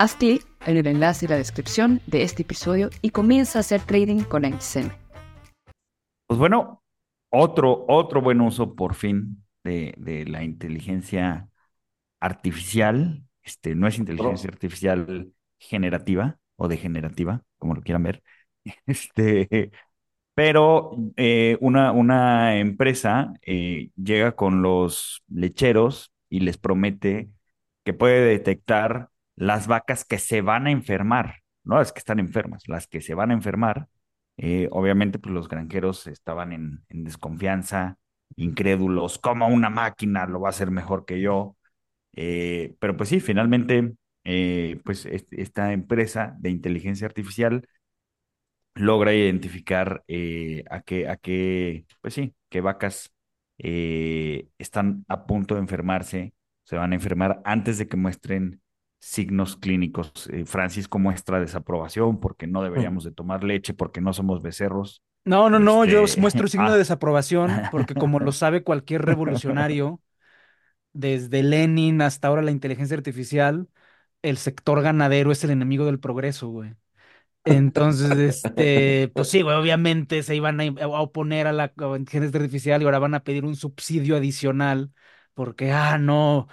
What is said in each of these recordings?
Haz clic en el enlace y la descripción de este episodio y comienza a hacer trading con XM. Pues bueno, otro, otro buen uso por fin de, de la inteligencia artificial. Este, no es inteligencia artificial generativa o degenerativa, como lo quieran ver. Este, pero eh, una, una empresa eh, llega con los lecheros y les promete que puede detectar las vacas que se van a enfermar, no las que están enfermas, las que se van a enfermar. Eh, obviamente, pues los granjeros estaban en, desconfianza, incrédulos, como una máquina lo va a hacer mejor que yo. Eh, pero pues sí, finalmente, eh, pues esta empresa de inteligencia artificial logra identificar a qué, a qué, pues sí, qué vacas están a punto de enfermarse, se van a enfermar antes de que muestren signos clínicos. Eh, Francisco muestra desaprobación porque no deberíamos de tomar leche porque no somos becerros. No, no, no, yo este, muestro signo ah. de desaprobación porque como lo sabe cualquier revolucionario, desde Lenin hasta ahora la inteligencia artificial, el sector ganadero es el enemigo del progreso, güey. Entonces, este, pues sí, güey, obviamente se iban a, a oponer a la inteligencia artificial y ahora van a pedir un subsidio adicional porque, ah, no,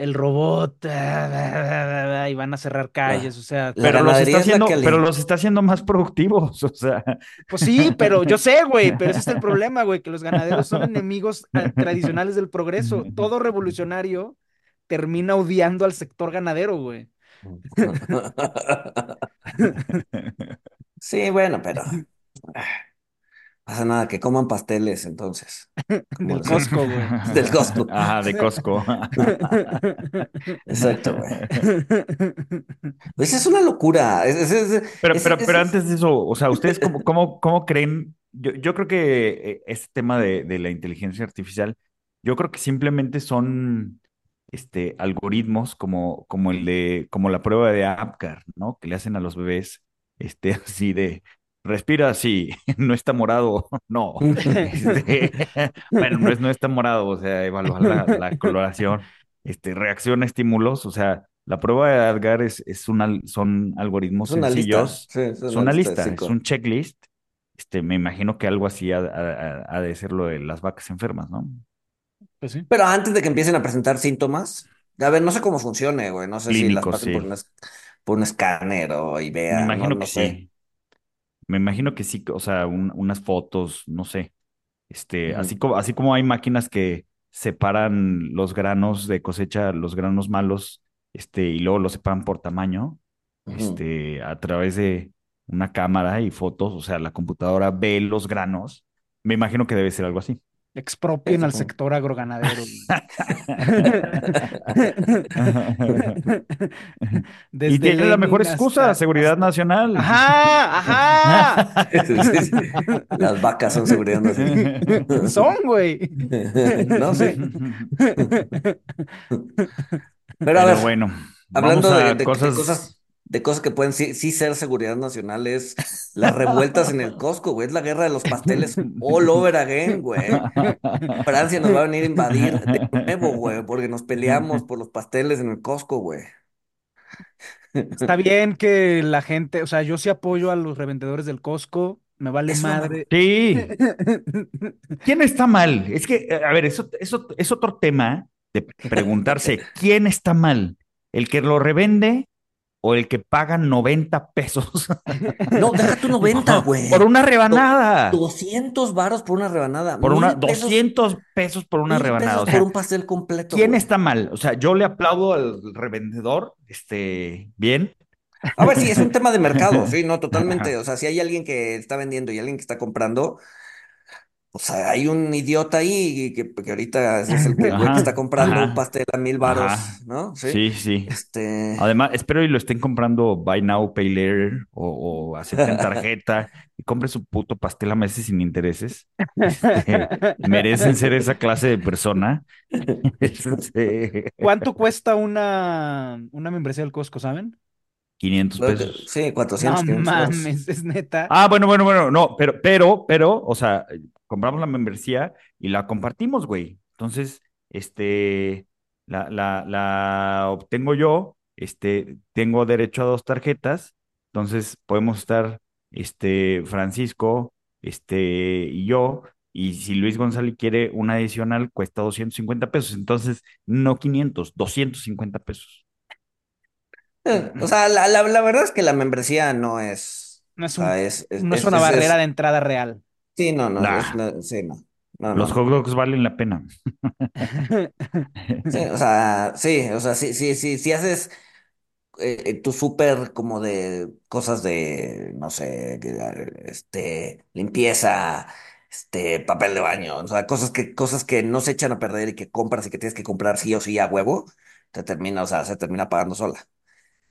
el robot y van a cerrar calles, o sea, pero los, está haciendo, pero los está haciendo más productivos, o sea. Pues sí, pero yo sé, güey, pero ese es el problema, güey, que los ganaderos son enemigos eh, tradicionales del progreso. Todo revolucionario termina odiando al sector ganadero, güey. Sí, bueno, pero ah, pasa nada, que coman pasteles entonces. Del Costco, güey. Del Costco. Ajá, de Costco. Exacto, güey. Pues es una locura. pero, pero, pero antes de eso, o sea, ¿ustedes cómo, cómo, cómo creen? Yo, yo creo que este tema de, de la inteligencia artificial, yo creo que simplemente son este, algoritmos como, como el de, como la prueba de Apgar, ¿no? Que le hacen a los bebés, este, así de, respira así, no está morado, no. Este, bueno, no, es, no está morado, o sea, evaluar la, coloración, este, reacción a estímulos, o sea, la prueba de Adgar es, es una, son algoritmos sencillos, es una lista, es un checklist. Este, me imagino que algo así ha, de ser lo de las vacas enfermas, ¿no? Pues sí. Pero antes de que empiecen a presentar síntomas, a ver, no sé cómo funcione, güey, no sé si las pasen por, un, por, un, escáner o y vean. Me imagino no, que sí. Me imagino que sí, o sea, unas fotos, no sé. Este, así como, así como hay máquinas que separan los granos de cosecha, los granos malos, este, y luego los separan por tamaño, este, a través de una cámara y fotos, o sea, la computadora ve los granos. Me imagino que debe ser algo así. Expropien al sector agroganadero. y tiene la mejor excusa, seguridad nacional. Ajá, ajá. Las vacas son seguridad nacional. Son, güey. no sé. Pero, a ver, bueno, hablando de, cosas de cosas que pueden sí, ser seguridad nacional es las revueltas en el Costco, güey. Es la guerra de los pasteles all over again, güey. Francia nos va a venir a invadir de nuevo, güey, porque nos peleamos por los pasteles en el Costco, güey. Está bien que la gente, o sea, yo sí apoyo a los revendedores del Costco, me vale madre. Sí. ¿Quién está mal? Es que, a ver, eso, eso es otro tema de preguntarse, ¿quién está mal? ¿El que lo revende o el que paga 90 pesos. No, deja tu 90, güey. Por una rebanada. 200 varos por una rebanada. Por una, Mil pesos- 200 pesos por una rebanada. pesos O sea, por un pastel completo. ¿quién está mal? O sea, yo le aplaudo al revendedor, este, bien. A ver, sí, es un tema de mercado, sí, no, totalmente. O sea, si hay alguien que está vendiendo y alguien que está comprando, o sea, hay un idiota ahí que, que ahorita es el güey Ajá, que está comprando ajá, un pastel a mil varos, ajá. ¿no? Sí, sí. Este. Además, espero y lo estén comprando Buy Now, Pay Later o, o acepten tarjeta y compre su puto pastel a meses sin intereses. Este, merecen ser esa clase de persona. Este, ¿Cuánto cuesta una, una membresía del Costco, saben? 500 pesos. Sí, 400, No 500 varos. mames, es neta. Ah, bueno, bueno, bueno, no, pero, pero, pero, o sea, compramos la membresía y la compartimos, güey. Entonces, este, la, la, la obtengo yo, este, tengo derecho a dos tarjetas, entonces podemos estar, este, Francisco, este, y yo, y si Luis González quiere una adicional, cuesta 250 pesos, entonces, no 500, 250 pesos. Eh, O sea, la, la, la verdad es que la membresía no es. No es o sea, un- es, es- no es es- una es- barrera es- de entrada real. Sí, no, no, Nah. es- no, sí, no. No, Los no. hot dogs valen la pena. Sí, o sea, sí, o sea, sí, sí, sí, si haces eh, eh, tu súper como de cosas de, no sé, este, limpieza, este, papel de baño, o sea, cosas que, cosas que no se echan a perder y que compras y que tienes que comprar sí o sí a huevo, te termina, o sea, se termina pagando sola.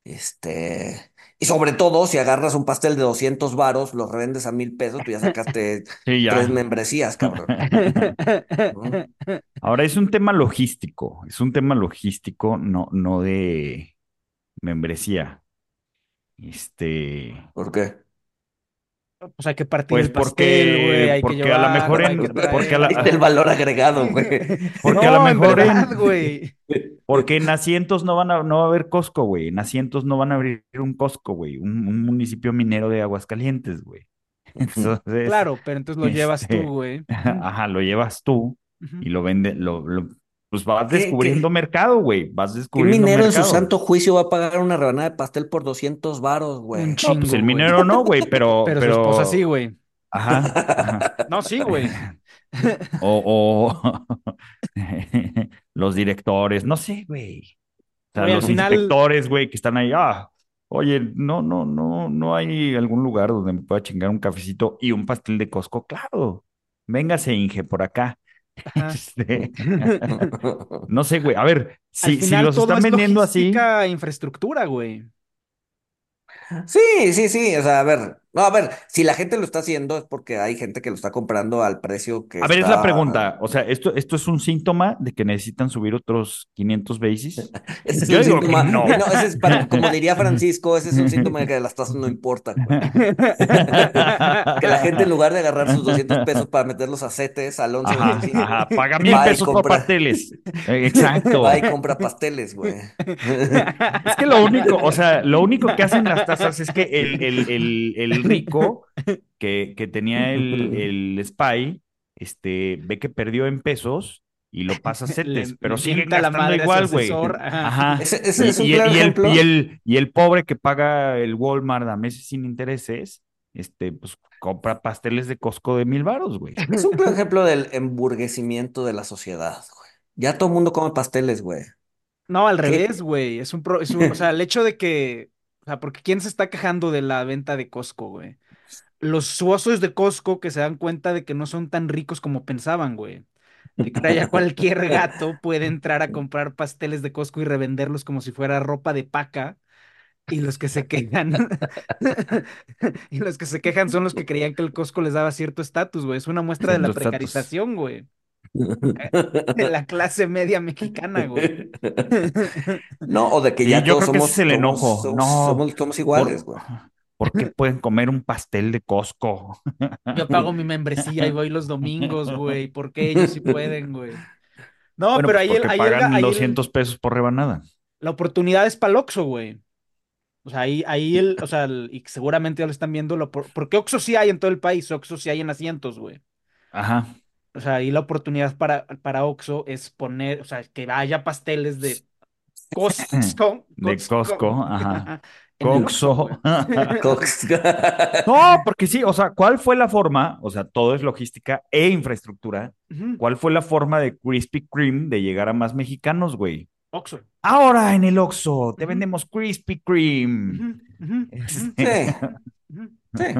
Este, y sobre todo, si agarras un pastel de 200 varos, lo revendes a mil pesos, tú ya sacaste Sí, ya. tres membresías, cabrón. Ahora es un tema logístico, es un tema logístico, no, no de membresía. Este, ¿Por qué? Pues hay que partir Pues el pastel, porque- güey, hay que porque a lo llevar, mejor en- porque a la- el valor agregado, güey. Porque no, a lo mejor en- verdad, güey. Porque en asientos no van a, no va a haber Costco, güey. En asientos no van a abrir un Costco, güey. Un, un municipio minero de Aguascalientes, güey. Entonces, Claro, pero entonces lo llevas este, tú, güey. ajá, lo llevas tú y lo vende, lo, lo- pues vas ¿Qué- descubriendo qué- mercado, güey. Vas ¿Qué descubriendo minero en su santo juicio va a pagar una rebanada de pastel por 200 varos, güey? Un No, chingo, pues el güey. minero no, güey, pero, Pero, pero, su esposa sí, güey. Ajá, ajá. No, sí, güey. O, o los directores, no sé, güey. O sea, Oye, los final- inspectores, güey, que están ahí, ah, oye, no, no, no, no hay algún lugar donde me pueda chingar un cafecito y un pastel de Costco, claro. Véngase, Inge, por acá. Este, no sé, güey. A ver, si, si final los todo están es vendiendo así, infraestructura, güey. Sí, sí, sí. O sea, a ver, no, a ver, si la gente lo está haciendo es porque hay gente que lo está comprando al precio que a ver, es la pregunta. O sea, esto, esto es un síntoma de que necesitan subir otros 500 basis. Ese es Yo un síntoma. no. No, ese es para- como diría Francisco, ese es un síntoma de que las tasas no importan. Que la gente en lugar de agarrar sus 200 pesos para meterlos a CETES al 11 o Ajá, 25, ajá, paga mil pesos por compra. pasteles. Eh, Exacto. va y compra pasteles, güey. Es que lo único, o sea, lo único que hacen las tasas es que el, el, el, el rico que, que tenía el, el spy, este, ve que perdió en pesos y lo pasa a Le- CETES, pero le siguen mienta la gastando madre igual, güey. asesor, ajá. Ajá. Ese, ese Y, es un y- claro y el, ejemplo. y, el, y el pobre que paga el Walmart a meses sin intereses, este, pues compra pasteles de Costco de mil varos, güey. Es un claro ejemplo del emburguecimiento de la sociedad, güey. Ya todo el mundo come pasteles, güey. No, al ¿Qué? revés, güey. Es un, pro- es un- o sea, el hecho de que, sea, porque ¿quién se está quejando de la venta de Costco, güey? Los socios de Costco que se dan cuenta de que no son tan ricos como pensaban, güey. De que ya cualquier gato puede entrar a comprar pasteles de Costco y revenderlos como si fuera ropa de paca. Y los que se quejan, y los que se quejan son los que creían que el Costco les daba cierto estatus, güey. Es una muestra de la precarización, güey. De la clase media mexicana, güey. No, o de que Sí, ya yo todos creo que somos, ese es el enojo. somos, No, somos, somos iguales, Por- güey. ¿Por qué pueden comer un pastel de Costco? Yo pago mi membresía y voy los domingos, güey. ¿Por qué ellos sí pueden, güey? No, Bueno, pero pues ahí, el- ahí, pagan ahí el- 200 pesos por rebanada. la oportunidad es para el Oxxo, güey. O sea, ahí, ahí el, o sea, el- y seguramente ya lo están viendo, lo, por- porque Oxxo sí hay en todo el país, Oxxo sí hay en asientos, güey. Ajá. O sea, ahí la oportunidad para, para Oxxo es poner, o sea, que haya pasteles de Costco. de Costco, ajá. Coxo. Cox. No, porque sí, o sea, ¿cuál fue la forma? O sea, todo es logística e infraestructura. ¿Cuál fue la forma de Krispy Kreme de llegar a más mexicanos, güey? Oxxo. Ahora en el Oxxo te vendemos Krispy Kreme. Este, Sí, sí.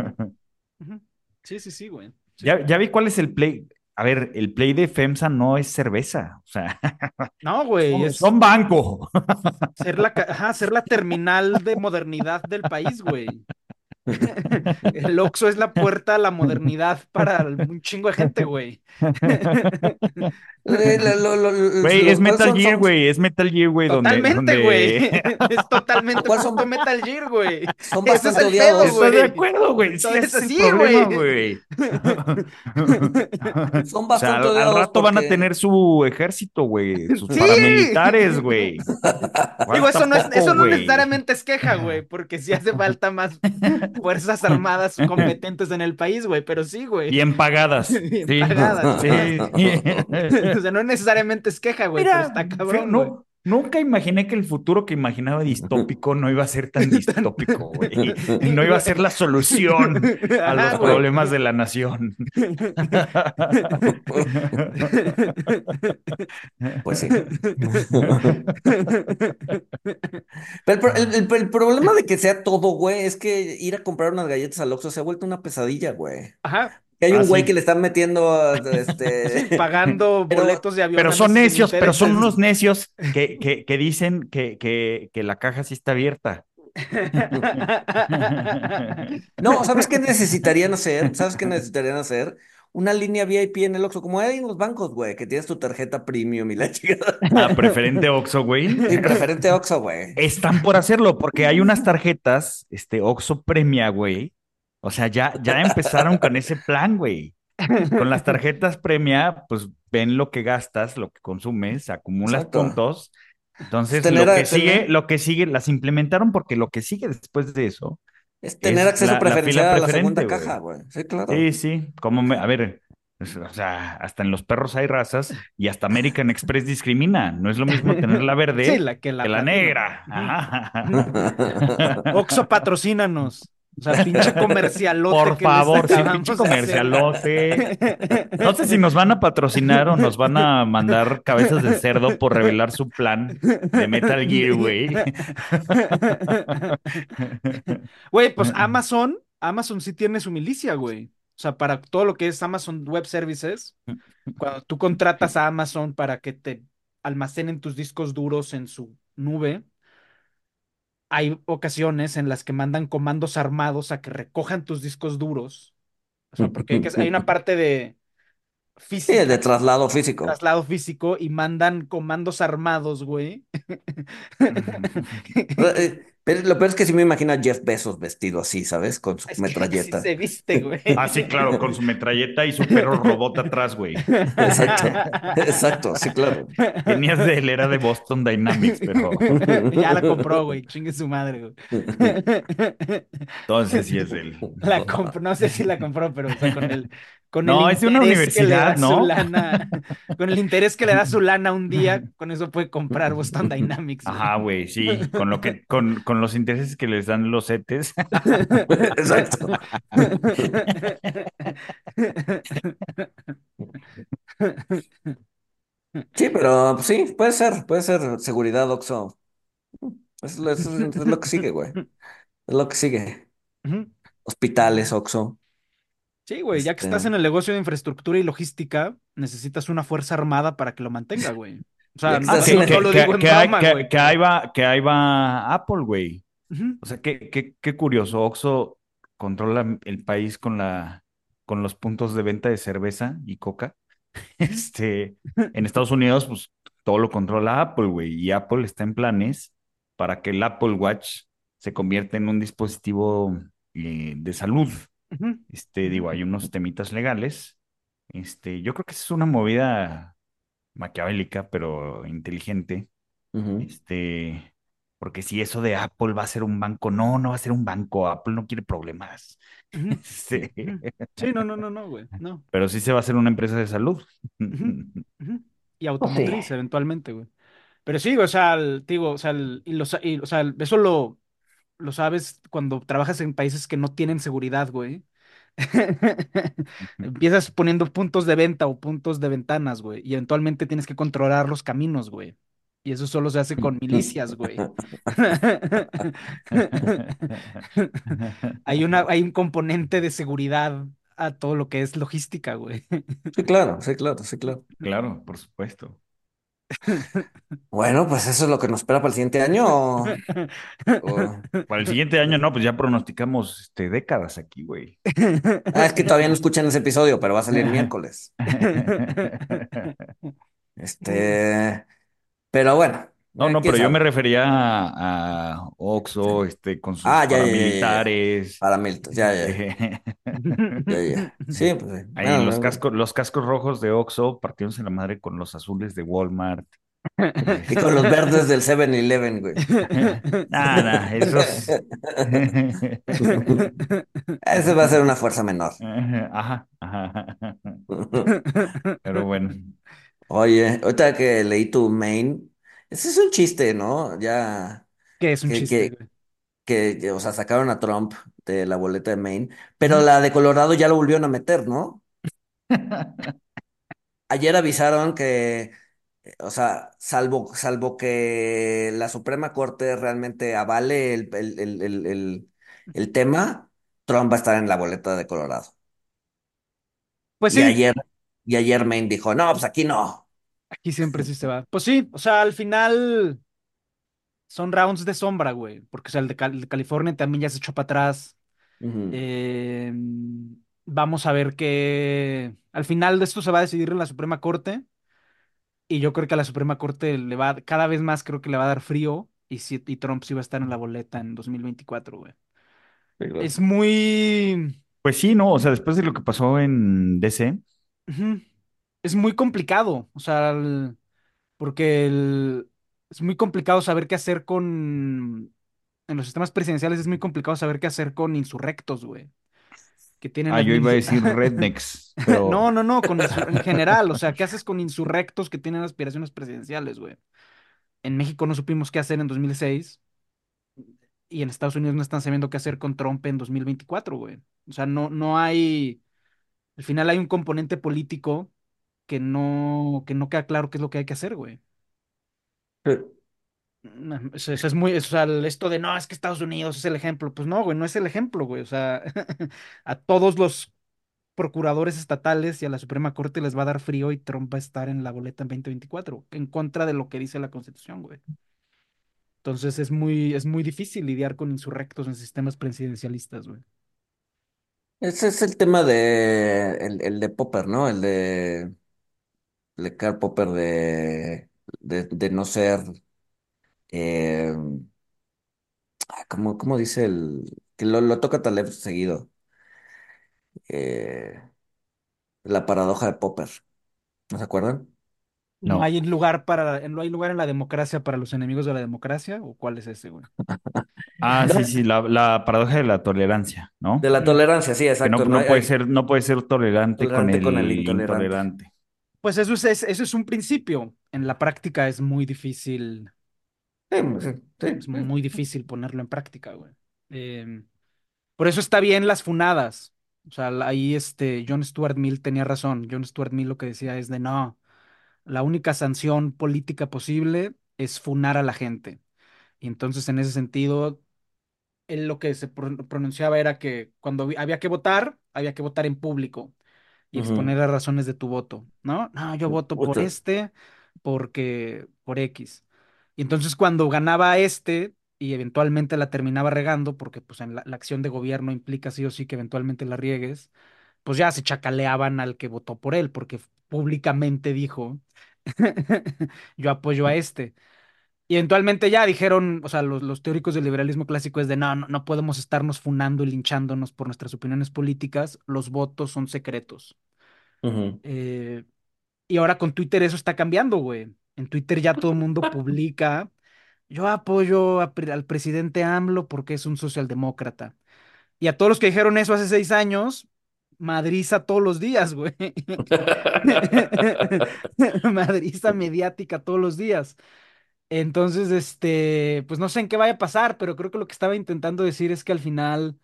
Sí, sí, sí, güey. Sí. Ya, ya vi cuál es el play. A ver, el play de FEMSA no es cerveza. O sea, No, güey, son, es son banco. ser la, ajá, ser la terminal de modernidad del país, güey. El Oxxo es la puerta a la modernidad para un chingo de gente, güey. Güey, es Metal Gear, güey. Es Metal Gear, güey. Donde, Totalmente, donde- güey. Es totalmente ¿Cuál son? puto Metal Gear, güey. Son Ese es bastante el pedo, odiados. Estoy de güey. acuerdo, güey. Sí, es el sí, problema, güey. güey. Son O sea, bastante al, al rato van a tener su ejército, güey. Sus Sí. paramilitares, güey. Digo, eso no, es, eso no güey. necesariamente es queja, güey, porque sí hace falta más fuerzas armadas competentes en el país, güey, pero sí, güey. Bien pagadas. Bien sí. pagadas, Sí. O sea, no necesariamente es queja, güey, Mira, pero está cabrón, no, nunca imaginé que el futuro que imaginaba distópico no iba a ser tan distópico, güey. Y no iba a ser la solución a los problemas de la nación. Pues sí. Pero el, el- el problema de que sea todo, güey, es que ir a comprar unas galletas al Oxxo se ha vuelto una pesadilla, güey. Ajá, Que hay Ah, un güey sí. que le están metiendo, este... pagando Pero- boletos de avión. Pero son necios, pero son unos necios que, que, que dicen que, que, que la caja sí está abierta. No, ¿sabes qué necesitarían hacer? ¿Sabes qué necesitarían hacer? Una línea VIP en el Oxxo, como hay en los bancos, güey, que tienes tu tarjeta premium y la chica. A preferente Oxxo, güey. Mi preferente Oxxo, güey. Están por hacerlo, porque hay unas tarjetas, este, Oxxo Premia, güey. O sea, ya, ya empezaron con ese plan, güey. Con las tarjetas Premia, pues ven lo que gastas, lo que consumes, acumulas Exacto. puntos. Entonces, Tener lo que sigue, lo que sigue, las implementaron porque lo que sigue después de eso. Es tener Es acceso la- la fila preferencial a la segunda caja, güey. Sí, claro. Sí, sí, como me, a ver, es- o sea, hasta en los perros hay razas y hasta American Express discrimina. No es lo mismo tener la verde Sí, la que la, que la platina. negra. Ajá. Oxxo, patrocínanos. O sea, pinche comercialote Por que favor, sí, pinche comercialote. No sé si nos van a patrocinar o nos van a mandar cabezas de cerdo por revelar su plan de Metal Gear, güey. Güey, pues Amazon, Amazon sí tiene su milicia, güey. O sea, para todo lo que es Amazon Web Services, cuando tú contratas a Amazon para que te almacenen tus discos duros en su nube, hay ocasiones en las que mandan comandos armados a que recojan tus discos duros. O sea, porque hay, que- hay una parte de Sí, física, de traslado físico. traslado físico, y mandan comandos armados, güey. Pero lo peor es que sí me imagino a Jeff Bezos vestido así, ¿sabes? Con su Es que metralleta. así se viste, güey. Ah, sí, claro, con su metralleta y su perro robot atrás, güey. Exacto, exacto, sí, claro. Tenías de él, era de Boston Dynamics, pero Ya la compró, güey. Chingue su madre, güey. entonces sí es él. La compró, no sé si la compró, pero o sea, con el, con No, el es de una interés que le da universidad, ¿no? su lana, con el interés que le da su lana un día, con eso puede comprar Boston Dynamics. güey. Ajá, güey, sí, con lo que, con, con los intereses que les dan los CETES. Exacto. Sí, pero pues, sí, puede ser, puede ser seguridad, Oxxo. Es lo, es- es lo que sigue, güey. Es lo que sigue. Hospitales, Oxxo. Sí, güey, ya que estás Este- en el negocio de infraestructura y logística, necesitas una fuerza armada para que lo mantenga, güey. O sea, no, que, no que- lo que- digo en que hay, broma, que- güey. que ahí va, que ahí va Apple, güey. O sea, qué, qué, qué curioso. Oxxo controla el país con la, con los puntos de venta de cerveza y coca. Este, en Estados Unidos, pues todo lo controla Apple, güey. Y Apple está en planes para que el Apple Watch se convierta en un dispositivo eh, de salud. Este, digo, hay unos temitas legales. Este, yo creo que esa es una movida maquiavélica, pero inteligente. Este, porque si eso de Apple va a ser un banco, no, no va a ser un banco. Apple no quiere problemas. Ujú. Sí, no, no, no, no, güey. No. pero sí se va a hacer una empresa de salud. Y automotriz, eventualmente, güey. Pero sí, o sea, el- digo, o sea, el- y lo sa- y, o sea, el- eso lo, lo sabes cuando trabajas en países que no tienen seguridad, güey. Empiezas poniendo puntos de venta o puntos de ventanas, güey, y eventualmente tienes que controlar los caminos, güey. Y eso solo se hace con milicias, güey. Hay una, hay un componente de seguridad a todo lo que es logística, güey. Sí, claro, sí, claro, sí, claro. Claro, por supuesto. Bueno, pues eso es lo que nos espera para el siguiente año. o- o- Para el siguiente año, no, pues ya pronosticamos este, décadas aquí, güey. Ah, es que todavía no escuchan ese episodio, pero va a salir miércoles. Este, pero bueno. No, eh, no, pero yo me refería a, a Oxxo, este, con sus Ah, ya, paramilitares. Ya, ya, eh, ya. Sí, pues. sí. Ahí los no, cascos, los cascos rojos de Oxxo partiéndose la madre con los azules de Walmart. Y con los verdes del 7-Eleven, güey. Nah, nah, esos. Ese va a ser una fuerza menor. Ajá, ajá. Pero bueno. Oye, ahorita que leí tu main, ese es un chiste, ¿no? Ya Que es un que, chiste, que, güey. que, o sea, sacaron a Trump de la boleta de Maine, pero la de Colorado ya lo volvieron a meter, ¿no? Ayer avisaron que, eh, o sea, salvo, salvo que la Suprema Corte realmente avale el, el, el, el, el- el tema, Trump va a estar en la boleta de Colorado. Pues Y sí, ayer, y ayer Maine dijo, no, pues aquí no. Aquí siempre sí se va. Pues sí, o sea, al final son rounds de sombra, güey. Porque, o sea, el de, Cal- el de California también ya se echó para atrás. Eh, vamos a ver qué. Al final de esto se va a decidir en la Suprema Corte. Y yo creo que a la Suprema Corte le va a- cada vez más creo que le va a dar frío. Y, sí- y Trump sí va a estar en la boleta en 2024, güey. Claro. Es muy. Pues sí, no, o sea, después de lo que pasó en DC, Ujú. Es muy complicado. O sea, el- porque el- es muy complicado saber qué hacer con. En los sistemas presidenciales es muy complicado saber qué hacer con insurrectos, güey. Que tienen ah, yo iba a decir rednecks, No, pero no, no, con en general, o sea, ¿qué haces con insurrectos que tienen aspiraciones presidenciales, güey? En México no supimos qué hacer en 2006 y en Estados Unidos no están sabiendo qué hacer con Trump en 2024, güey. O sea, no, no hay, al final hay un componente político que no, que no queda claro qué es lo que hay que hacer, güey. Sí. Es muy, o sea, esto de no, es que Estados Unidos es el ejemplo. Pues no, güey, no es el ejemplo, güey. O sea, a todos los procuradores estatales y a la Suprema Corte les va a dar frío y Trump va a estar en la boleta en 2024, en contra de lo que dice la Constitución, güey. Entonces es muy, es muy difícil lidiar con insurrectos en sistemas presidencialistas, güey. Ese es el tema de el, el de Popper, ¿no? El de, el de Karl Popper de, de, de no ser eh, ah, ¿cómo, cómo dice el que lo, lo toca Taleb seguido? Eh, la paradoja de Popper. ¿No se acuerdan? No no. hay lugar para, no hay lugar en la democracia para los enemigos de la democracia, ¿o cuál es ese, güey? Ah, sí, sí, la, la paradoja de la tolerancia, ¿no? De la tolerancia, sí, Que exacto. no, no hay- puede hay- ser, no puede ser tolerante con Tolerante el el intolerante. intolerante. Pues eso es, es- eso es un principio. En la práctica es muy difícil, Sí, sí, sí, es muy difícil ponerlo en práctica, güey. Em, por eso está bien las funadas. O sea, ahí este John Stuart Mill tenía razón. John Stuart Mill lo que decía es de no, la única sanción política posible es funar a la gente. Y entonces, en ese sentido, él lo que se pro- pronunciaba era que cuando había que votar, había que votar en público y exponer las razones de tu voto, ¿no? No, yo voto por Puta. este porque por X. Y entonces cuando ganaba este y eventualmente la terminaba regando, porque pues en la, la acción de gobierno implica sí o sí que eventualmente la riegues, pues ya se chacaleaban al que votó por él, porque públicamente dijo, yo apoyo a este. Y eventualmente ya dijeron, o sea, los, los teóricos del liberalismo clásico es de no, no, no podemos estarnos funando y linchándonos por nuestras opiniones políticas, los votos son secretos. Ujú. Eh, y ahora con Twitter eso está cambiando, güey. En Twitter ya todo el mundo publica, yo apoyo a al presidente AMLO porque es un socialdemócrata. Y a todos los que dijeron eso hace seis años, madriza todos los días, güey. Madriza mediática todos los días. Entonces, este, pues no sé en qué vaya a pasar, pero creo que lo que estaba intentando decir es que al final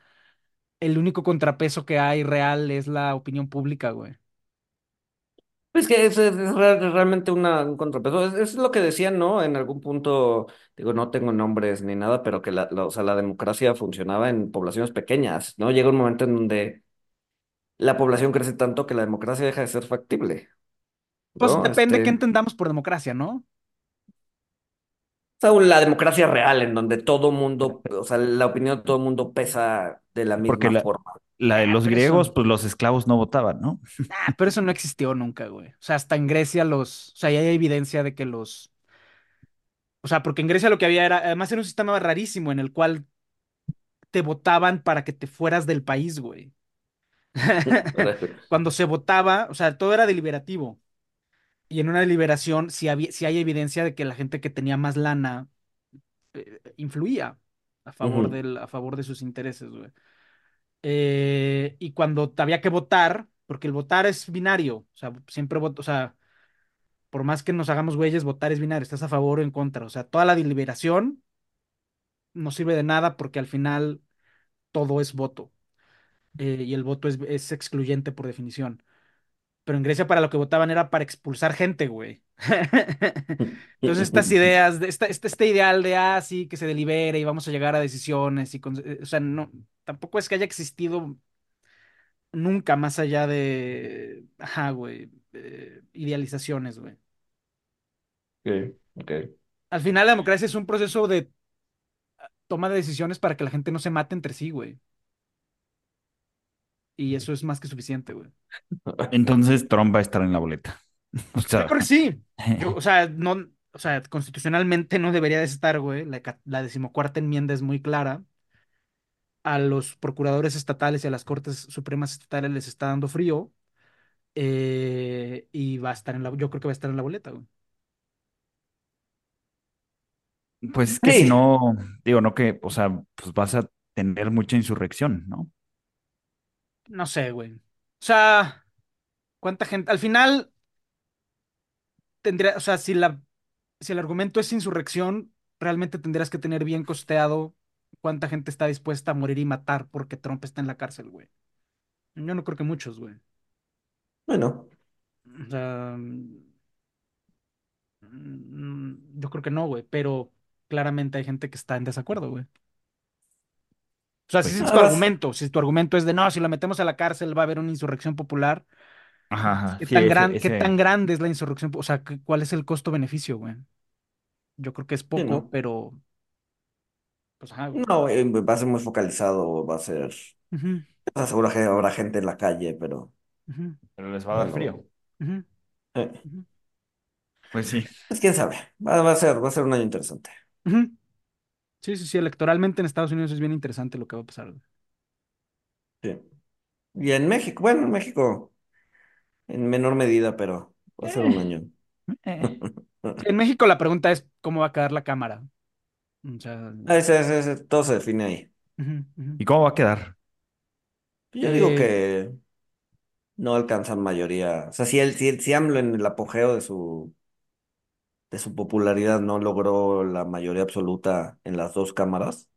el único contrapeso que hay real es la opinión pública, güey. Es que es, es re- realmente una, un contrapeso. Es, es lo que decían, ¿no? En algún punto, digo, no tengo nombres ni nada, pero que la, la- o sea, la democracia funcionaba en poblaciones pequeñas, ¿no? Llega un momento en donde la población crece tanto que la democracia deja de ser factible, Pues ¿no? depende qué Este, entendamos por democracia, ¿no? O sea, la democracia real, en donde todo mundo, o sea, la opinión de todo mundo pesa de la Porque misma la, forma. la de Ah, los eso, griegos, pues los esclavos no votaban, ¿no? ah, pero eso no existió nunca, güey. O sea, hasta en Grecia los, o sea, ya hay evidencia de que los, o sea, porque en Grecia lo que había era, además era un sistema rarísimo en el cual te votaban para que te fueras del país, güey. Cuando se votaba, o sea, todo era deliberativo. Y en una deliberación, si había, si hay evidencia de que la gente que tenía más lana eh, influía a favor del, a favor de sus intereses, güey. Eh, y cuando había que votar, porque el votar es binario, o sea, siempre voto, o sea, por más que nos hagamos güeyes, votar es binario, estás a favor o en contra, o sea, toda la deliberación no sirve de nada porque al final todo es voto, eh, y el voto es, es excluyente por definición. Pero en Grecia para lo que votaban era para expulsar gente, güey. Entonces estas ideas, de, esta, este, este ideal de, ah, sí, que se delibere y vamos a llegar a decisiones, y con- eh, o sea, no, tampoco es que haya existido nunca más allá de, ajá, güey, eh, idealizaciones, güey. Ok, ok. Al final la democracia es un proceso de toma de decisiones para que la gente no se mate entre sí, güey. Y eso es más que suficiente, güey. Entonces Trump va a estar en la boleta. O Yo sea, creo que sí. Yo, o sea, no, o sea, constitucionalmente no debería de estar, güey. La, decimocuarta enmienda es muy clara. A los procuradores estatales y a las cortes supremas estatales les está dando frío. eh, y va a estar en la, yo creo que va a estar en la boleta, güey. pues es que si no, digo, no que, o sea, pues vas a tener mucha insurrección, ¿no? No sé, güey. O sea, ¿cuánta gente? Al final tendría, o sea, si la, si el argumento es insurrección, realmente tendrías que tener bien costeado cuánta gente está dispuesta a morir y matar porque Trump está en la cárcel, güey. Yo no creo que muchos, güey. bueno, O sea, mm, yo creo que no, güey, pero claramente hay gente que está en desacuerdo, güey. O sea, si Pues es tu argumento, si tu argumento es de no, si lo metemos a la cárcel va a haber una insurrección popular, Ajá, ajá. ¿qué Sí, tan ese, gran, qué tan grande es la insurrección? O sea, ¿qué- ¿cuál es el costo-beneficio, güey? Yo creo que es Sí, poco, ¿no? pero pues ajá. No, eh, va a ser muy focalizado, va a ser, Ujú, o seguro que habrá gente en la calle, pero pero les va a dar bueno, frío. eh, ujú, Pues sí. pues quién sabe, va, va a ser, va a ser un año interesante. Sí, sí, sí, electoralmente en Estados Unidos es bien interesante lo que va a pasar. Sí. Y en México, bueno, en México en menor medida, pero va a ser un Eh, año. eh. En México la pregunta es cómo va a quedar la cámara. O sea, Ah, ese- ese- ese, todo se define ahí. ¿Y cómo va a quedar? Yo digo Eh, que no alcanzan mayoría. O sea, si, él, si, él- si AMLO en el apogeo de su, de su popularidad no logró la mayoría absoluta en las dos cámaras,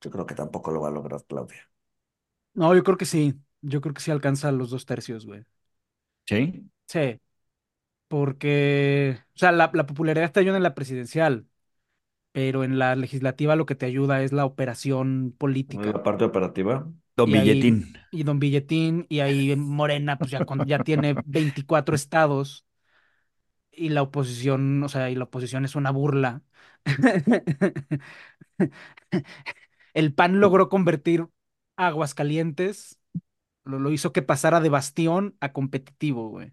yo creo que tampoco lo va a lograr Claudia. no, yo creo que sí. Yo creo que sí alcanza los dos tercios, güey. ¿Sí? Sí, porque, o sea, la, la popularidad te ayuda en la presidencial, pero en la legislativa lo que te ayuda es la operación política. La parte operativa. Don Y ahí, Billetín. y Don Billetín, y ahí Morena, pues ya, con- ya tiene 24 estados, y la oposición, o sea, y la oposición es una burla. El PAN logró convertir a Aguascalientes, lo, lo hizo que pasara de bastión a competitivo, güey.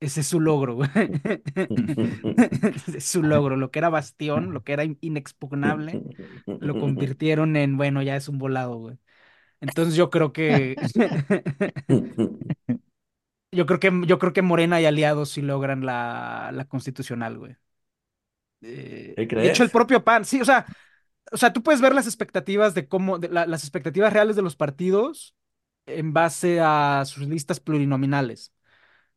Ese es su logro, güey. Ese es su logro. Lo que era bastión, lo que era in- inexpugnable, lo convirtieron en, bueno, ya es un volado, güey. Entonces yo creo que, yo creo que, yo creo que Morena y aliados sí logran la, la constitucional, güey. Eh, ¿Qué de hecho, el crees? propio PAN, sí, o sea, o sea, tú puedes ver las expectativas de cómo, de la- las expectativas reales de los partidos en base a sus listas plurinominales.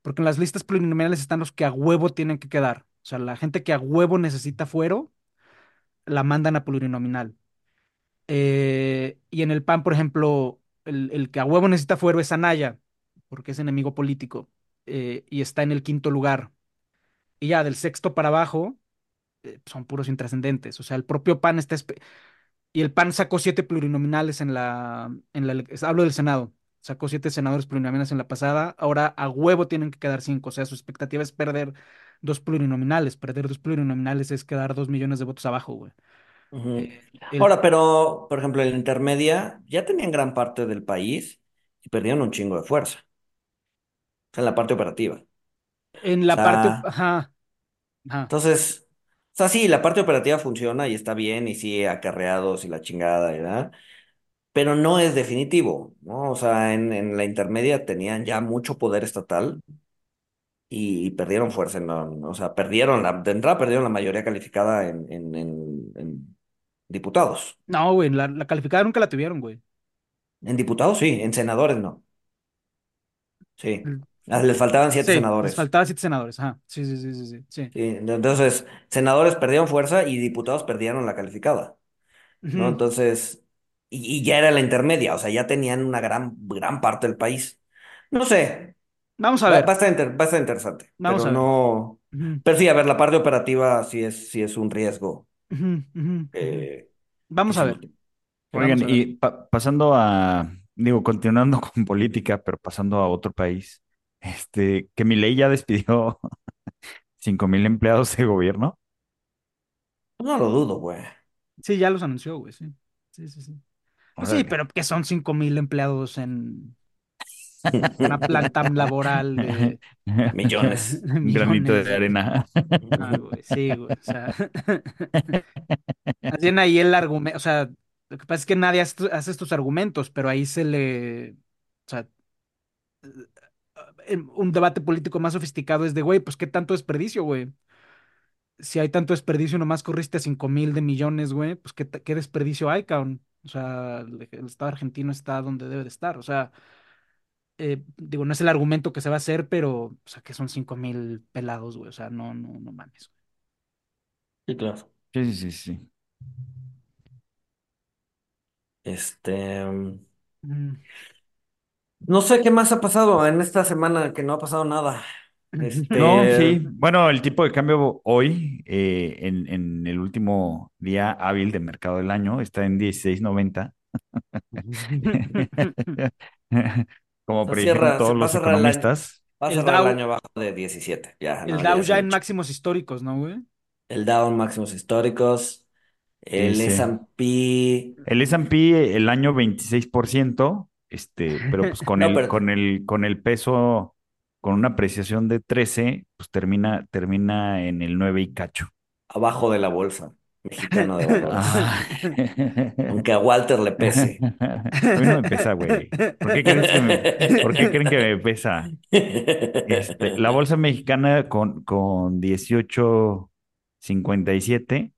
Porque en las listas plurinominales están los que a huevo tienen que quedar. O sea, la gente que a huevo necesita fuero, la mandan a plurinominal. Eh, y en el PAN, por ejemplo, el, el que a huevo necesita fuero es Anaya, porque es enemigo político, eh, y está en el quinto lugar. Y ya del sexto para abajo eh, son puros intrascendentes. O sea, el propio PAN está... Y el PAN sacó siete plurinominales en la, en la... Hablo del Senado. Sacó siete senadores plurinominales en la pasada. Ahora a huevo tienen que quedar cinco. O sea, su expectativa es perder dos plurinominales. Perder dos plurinominales es quedar dos millones de votos abajo, güey. Eh, el- Ahora, pero, por ejemplo, en la intermedia ya tenían gran parte del país y perdieron un chingo de fuerza. Sea, en la parte operativa. en O la parte... sea, Ajá. Ajá. entonces, o sea, sí, la parte operativa funciona y está bien y sí, acarreados y la chingada, ¿verdad? Pero no es definitivo, ¿no? O sea, en, en la intermedia tenían ya mucho poder estatal y, perdieron fuerza, en la- o sea, perdieron la, de entrada perdieron la mayoría calificada en, en, en, en diputados. No, güey, la, la calificada nunca la tuvieron, güey. En diputados sí, en senadores no. Sí. Ah, Les faltaban siete Sí, les senadores. faltaban siete senadores. Ajá. Sí, sí, sí, sí, sí. entonces, senadores perdieron fuerza y diputados perdieron la calificada, ¿no? Entonces, y, y ya era la intermedia, o sea, ya tenían una gran, gran parte del país. No sé, Vamos a va, ver. va a estar inter- va a estar interesante, Vamos pero a ver. no. Pero sí, a ver, la parte operativa sí es, sí es un riesgo eh, Vamos a ver. Vamos Oigan, a ver. y pa- pasando a, digo, continuando con política, pero pasando a otro país, este, que Milei ya despidió cinco mil empleados de gobierno. No lo dudo, güey. Sí, ya los anunció, güey, sí. Sí, sí, sí. Pues sí, pero que son cinco mil empleados en una planta laboral de Millones. Un granito de arena. Ah, güey, sí, güey. O sea, bien ahí el argumento, o sea, lo que pasa es que nadie hace estos argumentos, pero ahí se le, o sea, un debate político más sofisticado es de, güey, pues qué tanto desperdicio, güey. Si hay tanto desperdicio, nomás corriste a cinco mil de millones, güey, pues qué, qué desperdicio hay, cabrón. O sea, el, el Estado argentino está donde debe de estar. O sea, eh, digo, no es el argumento que se va a hacer, pero, o sea, que son cinco mil pelados, güey. O sea, no, no, no mames. Sí, claro. Sí, sí, sí, sí. Este. Mm. No sé qué más ha pasado en esta semana, que no ha pasado nada. Este. No, sí. Bueno, el tipo de cambio hoy, eh, en, en el último día hábil de mercado del año, está en 16.90. Como cierra- todos los economistas. Va a cerrar el Dow- año abajo de 17. Ya, El no, Dow ya en 18. máximos históricos, ¿no, güey? El Dow en máximos históricos. El. S&P. El S&P el año 26%, este, pero pues con No, el, pero- con el, con el peso, con una apreciación de 13, pues termina, termina en el 9 y cacho. abajo de la bolsa mexicana de valores. Ah. Aunque a Walter le pese. A mí no me pesa, güey. ¿Por qué crees que me- por qué creen que me pesa? Este, la bolsa mexicana con, con 18.57,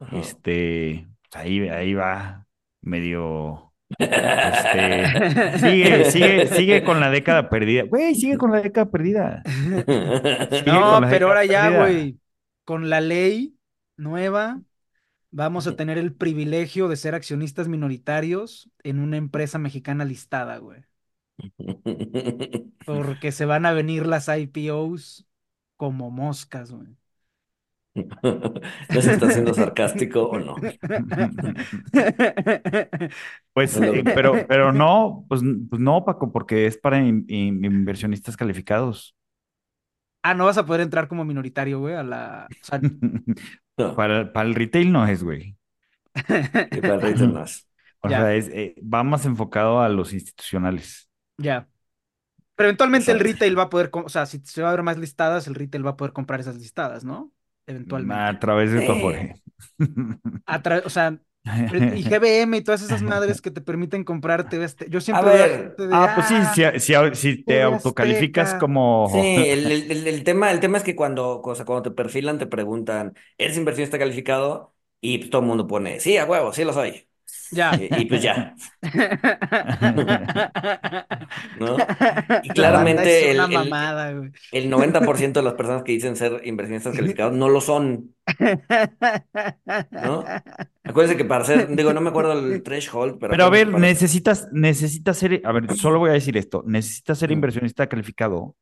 Ajá. este, pues ahí, ahí va medio, este, sigue, sigue, sigue con la década perdida. Güey, sigue con la década perdida. Sigue No, pero ahora ya, güey, con la ley nueva, vamos a tener el privilegio de ser accionistas minoritarios en una empresa mexicana listada, güey. Porque se van a venir las IPOs como moscas, güey. ¿No se está siendo sarcástico o no? Pues, eh, pero, pero no, pues, pues no, Paco, porque es para in- in- inversionistas calificados. Ah, no vas a poder entrar como minoritario, güey, a la... O sea, No, Para, para el retail no es, güey. y para el retail no es. O Ya. sea, es, eh, va más enfocado a los institucionales. ya. Pero eventualmente el retail va a poder, o sea, si se va a ver más listadas, el retail va a poder comprar esas listadas, ¿no? Eventualmente. A través de tu Sí. Afore. A tra- o sea, y GBM y todas esas madres que te permiten comprarte este. Yo siempre A ver. de, Ah, pues sí, "Ah, si, si- si te TV autocalificas Azteca". como... Sí, el, el- el- el tema, el tema es que cuando, o sea, cuando te perfilan, te preguntan, ¿eres inversionista calificado? Y pues, todo el mundo pone, sí, a huevo, sí lo soy. Ya. Eh, y pues ya. ¿No? Y claramente el, el- mamada, el 90% de las personas que dicen ser inversionistas calificados no lo son, ¿no? Acuérdense que para ser, digo, no me acuerdo el threshold, pero... Pero a ver, necesitas, necesitas ser, a ver, solo voy a decir esto, necesitas ser inversionista calificado, o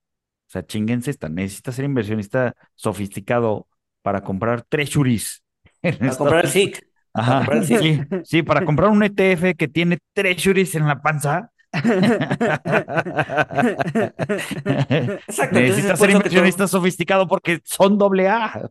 sea, chinguense esta, necesitas ser inversionista sofisticado para comprar treasuries. en Para comprar el. SIC. Ajá, sí, sí, para comprar un ETF que tiene treasuries en la panza. Exacto, es Necesitas ser inversionista sofisticado porque son doble A.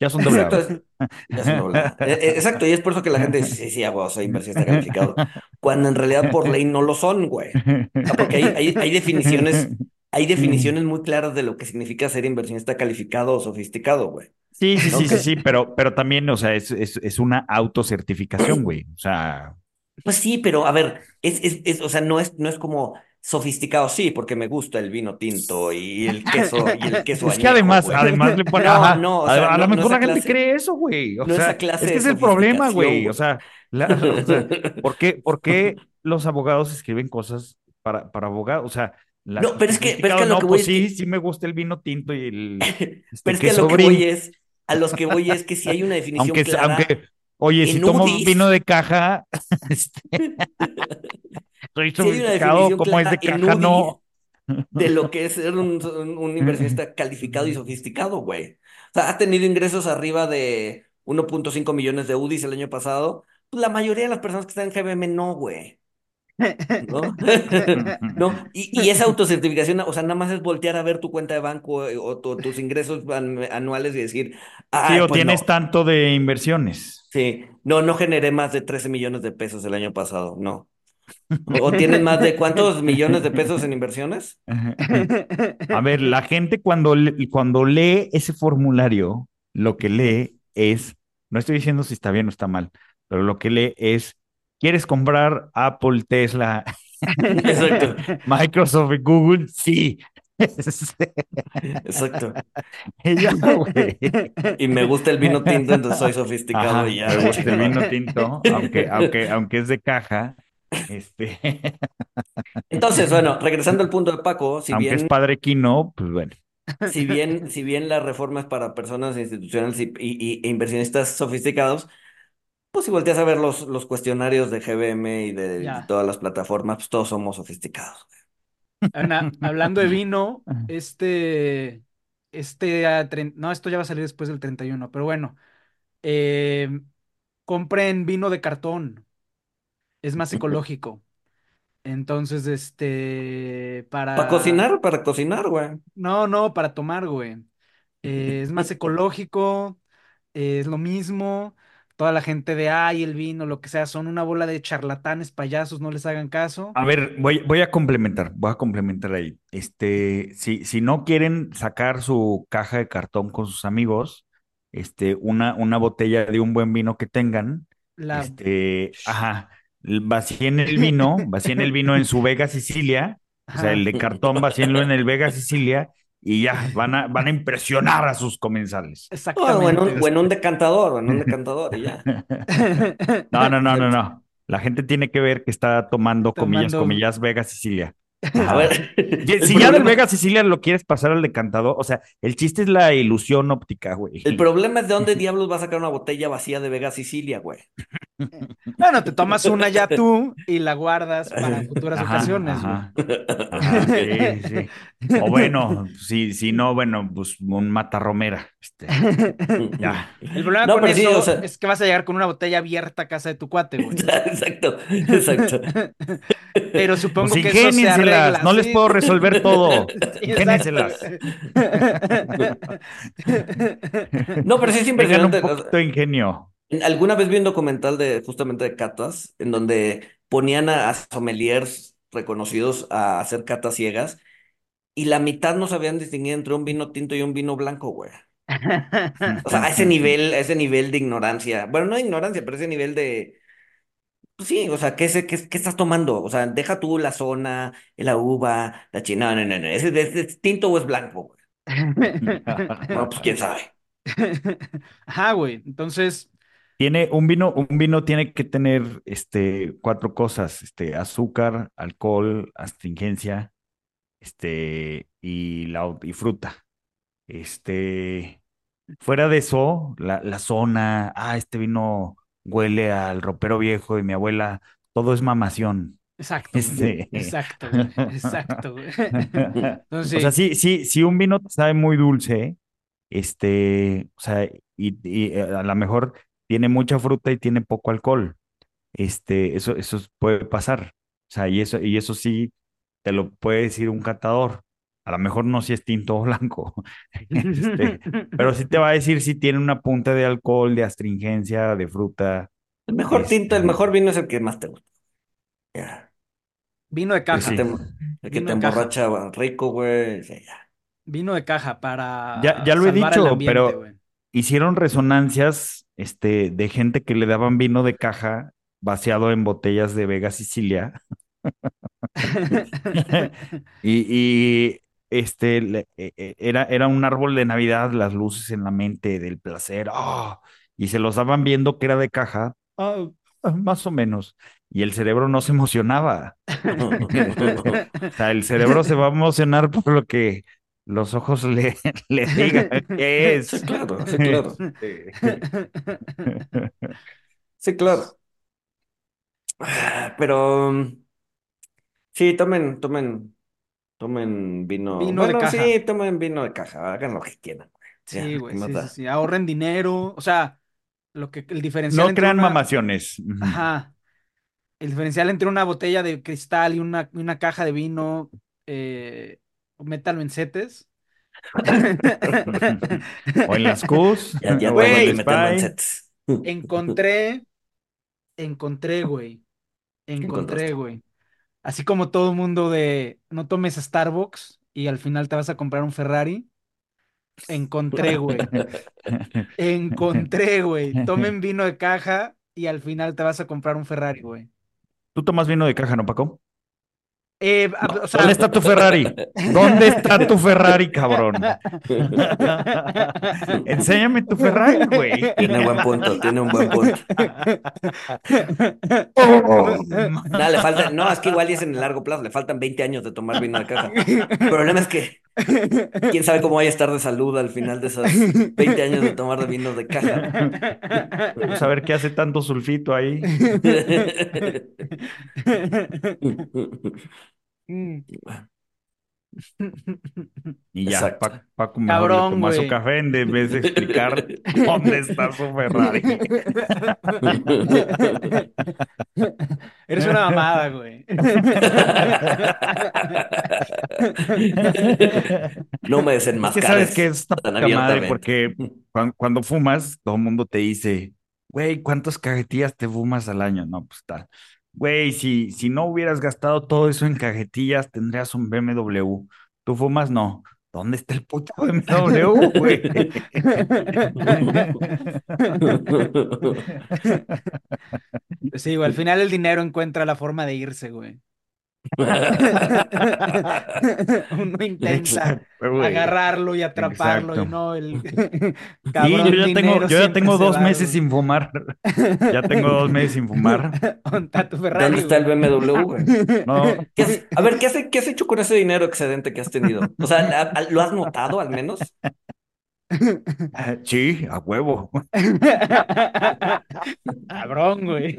Ya son doble A. Exacto, es- ya son doble A. Eh, eh, Exacto, y es por eso que la gente dice, sí, sí, güey, soy inversionista calificado. Cuando en realidad por ley no lo son, güey. Ah, Porque hay, hay, hay definiciones, hay definiciones muy claras de lo que significa ser inversionista calificado o sofisticado, güey. Sí, sí, sí, sí, sí, pero, pero también, o sea, es, es, es una autocertificación, güey. O sea, Pues sí, pero a ver, es, es, es, o sea, no es, no es como sofisticado, sí, porque me gusta el vino tinto y el queso, y el queso es que añejo, además, además le ponen, No, no, o sea, a lo no- mejor la gente cree eso, güey. O sea, clase es que es el problema, güey. O sea, la- o sea, ¿por qué, por qué los abogados escriben cosas para, para abogados? O sea, la- No, pero es que- pero es que a lo no, que voy pues es sí, que- sí me gusta el vino tinto y el este, Pero es que a lo que voy es, a los que voy es que si hay una definición Aunque, clara, aunque, oye, si tomo UDIs. vino de caja, este, soy si sofisticado, definición como es de caja, no. de lo que es ser un, un- un inversionista calificado y sofisticado, güey. O sea, ha tenido ingresos arriba de 1.5 millones de UDIs el año pasado. Pues la mayoría de las personas que están en GBM no, güey. ¿No? No, y, y esa autocertificación, o sea, nada más es voltear a ver tu cuenta de banco eh, o tu- tus ingresos an- anuales y decir, Sí, o pues tienes no. tanto de inversiones. Sí, no, no generé más de 13 millones de pesos el año pasado, no. ¿O tienes más de cuántos millones de pesos en inversiones? A ver, la gente cuando, cuando lee ese formulario, lo que lee es, no estoy diciendo si está bien o está mal, pero lo que lee es, ¿quieres comprar Apple, Tesla, Exacto, Microsoft y Google? Sí. exacto. Ella, güey. Y me gusta el vino tinto, entonces soy sofisticado Ajá, y ya. me gusta el vino tinto, aunque, aunque, aunque es de caja, este, Entonces, bueno, regresando al punto de Paco, si aunque es padre Quino, pues bueno. si bien, si bien la reforma es para personas institucionales y, y- y- e inversionistas sofisticados, pues si volteas a ver los, los cuestionarios de GBM y de todas las plataformas, pues todos somos sofisticados. Ana, hablando de vino, este, este, ah, no, esto ya va a salir después del 31, pero bueno, eh, compren vino de cartón, es más ecológico. Entonces, este, para... Para cocinar, para cocinar, güey. No, no, para tomar, güey. Eh, es más ecológico, eh, es lo mismo. Toda la gente de, ay, el vino, lo que sea, son una bola de charlatanes, payasos, no les hagan caso. A ver, voy, voy a complementar, voy a complementar ahí. Este, si, si no quieren sacar su caja de cartón con sus amigos, este, una, una botella de un buen vino que tengan, La... este, ajá, vacíen el vino, vacíen el vino en su Vega Sicilia, o sea, el de cartón, vacíenlo en el Vega Sicilia y ya, van a, van a impresionar a sus comensales. O en un, Exactamente. o en un decantador, o en un decantador y ya. No, no, no, no, no. La gente tiene que ver que está tomando, comillas, Tomando- comillas, Vega Sicilia. A ver. Si ya del Vega Sicilia lo quieres pasar al decantador, o sea, el chiste es la ilusión óptica, güey. El problema es de dónde diablos va a sacar una botella vacía de Vega Sicilia, güey. Bueno, te tomas una ya tú y la guardas para futuras Ajá, ocasiones, ajá. Ajá, sí, sí. O bueno, si, si no, bueno, pues un matarromera. Este, ya. El problema No, con sí, eso o sea- es que vas a llegar con una botella abierta a casa de tu cuate, güey. Exacto, exacto. Pero supongo Pues que eso se arregla, no les puedo resolver todo. Sí, Ingénienselas. No, pero sí es un impresionante. poquito de ingenio. Alguna vez vi un documental de justamente de catas, en donde ponían a, a sommeliers reconocidos a hacer catas ciegas, y la mitad no sabían distinguir entre un vino tinto y un vino blanco, güey. O sea, a ese nivel, a ese nivel de ignorancia. Bueno, no de ignorancia, pero ese nivel de. Pues sí, o sea, ¿qué, es- qué, qué estás tomando? O sea, deja tú la zona, la uva, la china. No, no, no. ¿Ese, ese es tinto o es blanco, güey? Bueno, pues quién sabe. Ajá, güey. Entonces, Tiene un vino, un vino tiene que tener este, cuatro cosas: este, azúcar, alcohol, astringencia, este, y, la, y fruta. Este, fuera de eso, la, la zona, ah, este vino huele al ropero viejo y mi abuela, todo es mamación. Exacto, Este, exacto, exacto. Entonces, O sea, sí, sí, si un vino te sabe muy dulce, este, o sea, y, y, eh, a lo mejor tiene mucha fruta y tiene poco alcohol, este, eso, eso puede pasar. O sea, y eso, y eso sí te lo puede decir un catador. A lo mejor no si es tinto o blanco, este, pero sí te va a decir si tiene una punta de alcohol, de astringencia, de fruta. El mejor tinto, el Este, mejor vino es el que más te gusta. Vino de caja. que sí. te, el que Vino te caja. emborracha rico, güey. sí, ya. Vino de caja para Ya, ya lo he dicho, ambiente, pero hicieron resonancias, este, de gente que le daban vino de caja vaciado en botellas de Vega Sicilia. Y, y, este e- e- era, era un árbol de Navidad, las luces en la mente del placer. ¡ah! Y se los daban viendo que era de caja, ah, ah, más o menos. Y el cerebro no se emocionaba. O sea, el cerebro se va a emocionar por lo que los ojos le, le digan que Sí, es. claro, sí, claro. Sí, claro. Pero mm, sí, tomen, tomen, tomen vino. Vino de Bueno, caja. sí, tomen vino de caja, hagan lo que quieran. Sí, güey, ¿qué más sí, sí, sí. Ahorren dinero. O sea, lo que el diferencial No entre crean una- mamaciones. Ajá. El diferencial entre una botella de cristal y una, y una caja de vino, eh, métalo en setes. O en las Qs, Ya, ya Güey. en sets. Encontré, encontré, güey. Encontré, güey. Así como todo mundo de no tomes Starbucks y al final te vas a comprar un Ferrari. Encontré, güey. Encontré, güey. Tomen vino de caja y al final te vas a comprar un Ferrari, güey. Tú tomas vino de caja, ¿no, Paco? Eh, a- o sea, ¿Dónde está tu Ferrari? ¿Dónde está tu Ferrari, cabrón? Enséñame tu Ferrari, güey. Tiene buen punto, tiene un buen punto. No, le falta, no, es que igual es en el largo plazo, le faltan 20 años de tomar vino de caja. El problema es que quién sabe cómo vaya a estar de salud al final de esos 20 años de tomar de vino de caja. Vamos a ver qué hace tanto sulfito ahí. Mm. Y ya, Exacto. Pa- Paco mejor Cabrón, le toma su café en vez de explicar dónde está su Ferrari. Eres una mamada, güey. No me desenmascares sabes que es tan madre porque cuan- cuando, fumas, todo el mundo te dice, güey, ¿cuántas cajetillas te fumas al año? No, pues tal. Güey, si, si no hubieras gastado todo eso en cajetillas, tendrías un BMW. ¿Tú fumas? No. ¿Dónde está el puto BMW, güey? Sí, al final el dinero encuentra la forma de irse, güey. Uno intenta Exacto, agarrarlo y atraparlo y no el Sí, cabrón yo ya tengo, yo ya dos va, meses güey. sin fumar. Ya tengo dos meses sin fumar. ¿Dónde está tu Ferrari, ¿Dónde está el? BMW, güey? No, ¿Qué has- a ver, ¿qué has, qué has hecho con ese dinero excedente que has tenido? O sea, ¿a- a- ¿lo has notado al menos? sí, a huevo. Cabrón, güey.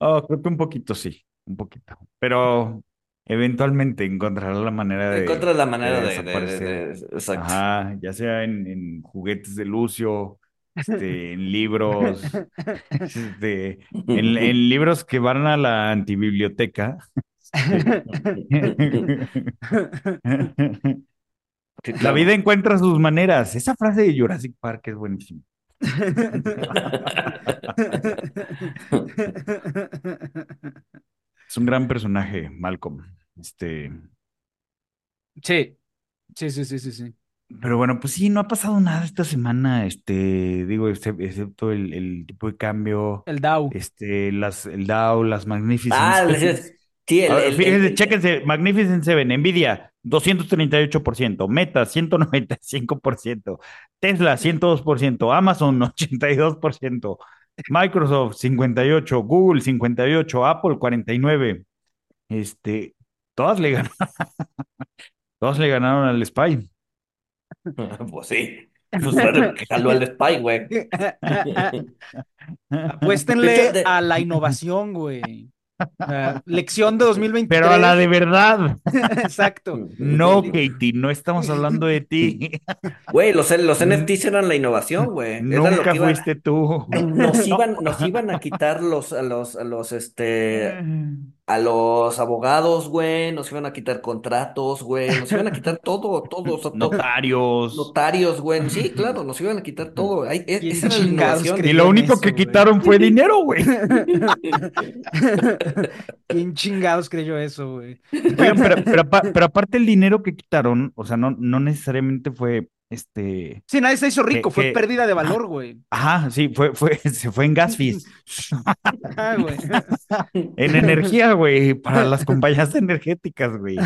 Oh, creo que un poquito sí, un poquito. Pero eventualmente encontrará la manera de, Encuentras la manera de, de- de- desaparecer. de- exacto. Ajá, ya sea en, en juguetes de Lucio, este, en libros, este, en, en libros que van a la antibiblioteca. La vida encuentra sus maneras. Esa frase de Jurassic Park es buenísima. Es un gran personaje, Malcolm. Este, Sí, sí, sí, sí, sí, sí. pero bueno, pues sí, no ha pasado nada esta semana, este, digo, excep- excepto el, el tipo de cambio, El DAO. este, las, el DAO, las Magnificent Ah, sí, el, ver, el- fíjense, el- chéquense, Magnificent Seven, Nvidia, 238%, Meta 195%, Tesla 102%, Amazon 82%, Microsoft 58, Google 58, Apple 49. Este, todas le ganaron, todas le ganaron al Spy. Pues sí. Pues bueno, que jaló al Spy, güey. Apuéstenle a la innovación, güey. Lección de 2023. Pero a la de verdad. Exacto. No, Katie, no estamos hablando de ti. Güey, los, los NFTs eran la innovación, güey. Nunca fuiste tú. Nos iban, nos iban a quitar los, a los, a los, este, a los abogados, güey, nos iban a quitar contratos, güey, nos iban a quitar todo, todo, todo. Notarios. Notarios, güey. Sí, claro, nos iban a quitar todo. E, esa era la innovación. Y lo único que quitaron fue dinero, güey. ¿Quién chingados creyó eso, güey? Pero, pero, pero, aparte el dinero que quitaron, o sea, no, no necesariamente fue este. Sí, nadie se hizo rico, fue pérdida de valor, güey. Ajá, sí, fue, fue, se fue en gas fees. ah, en energía, güey, para las compañías energéticas, güey.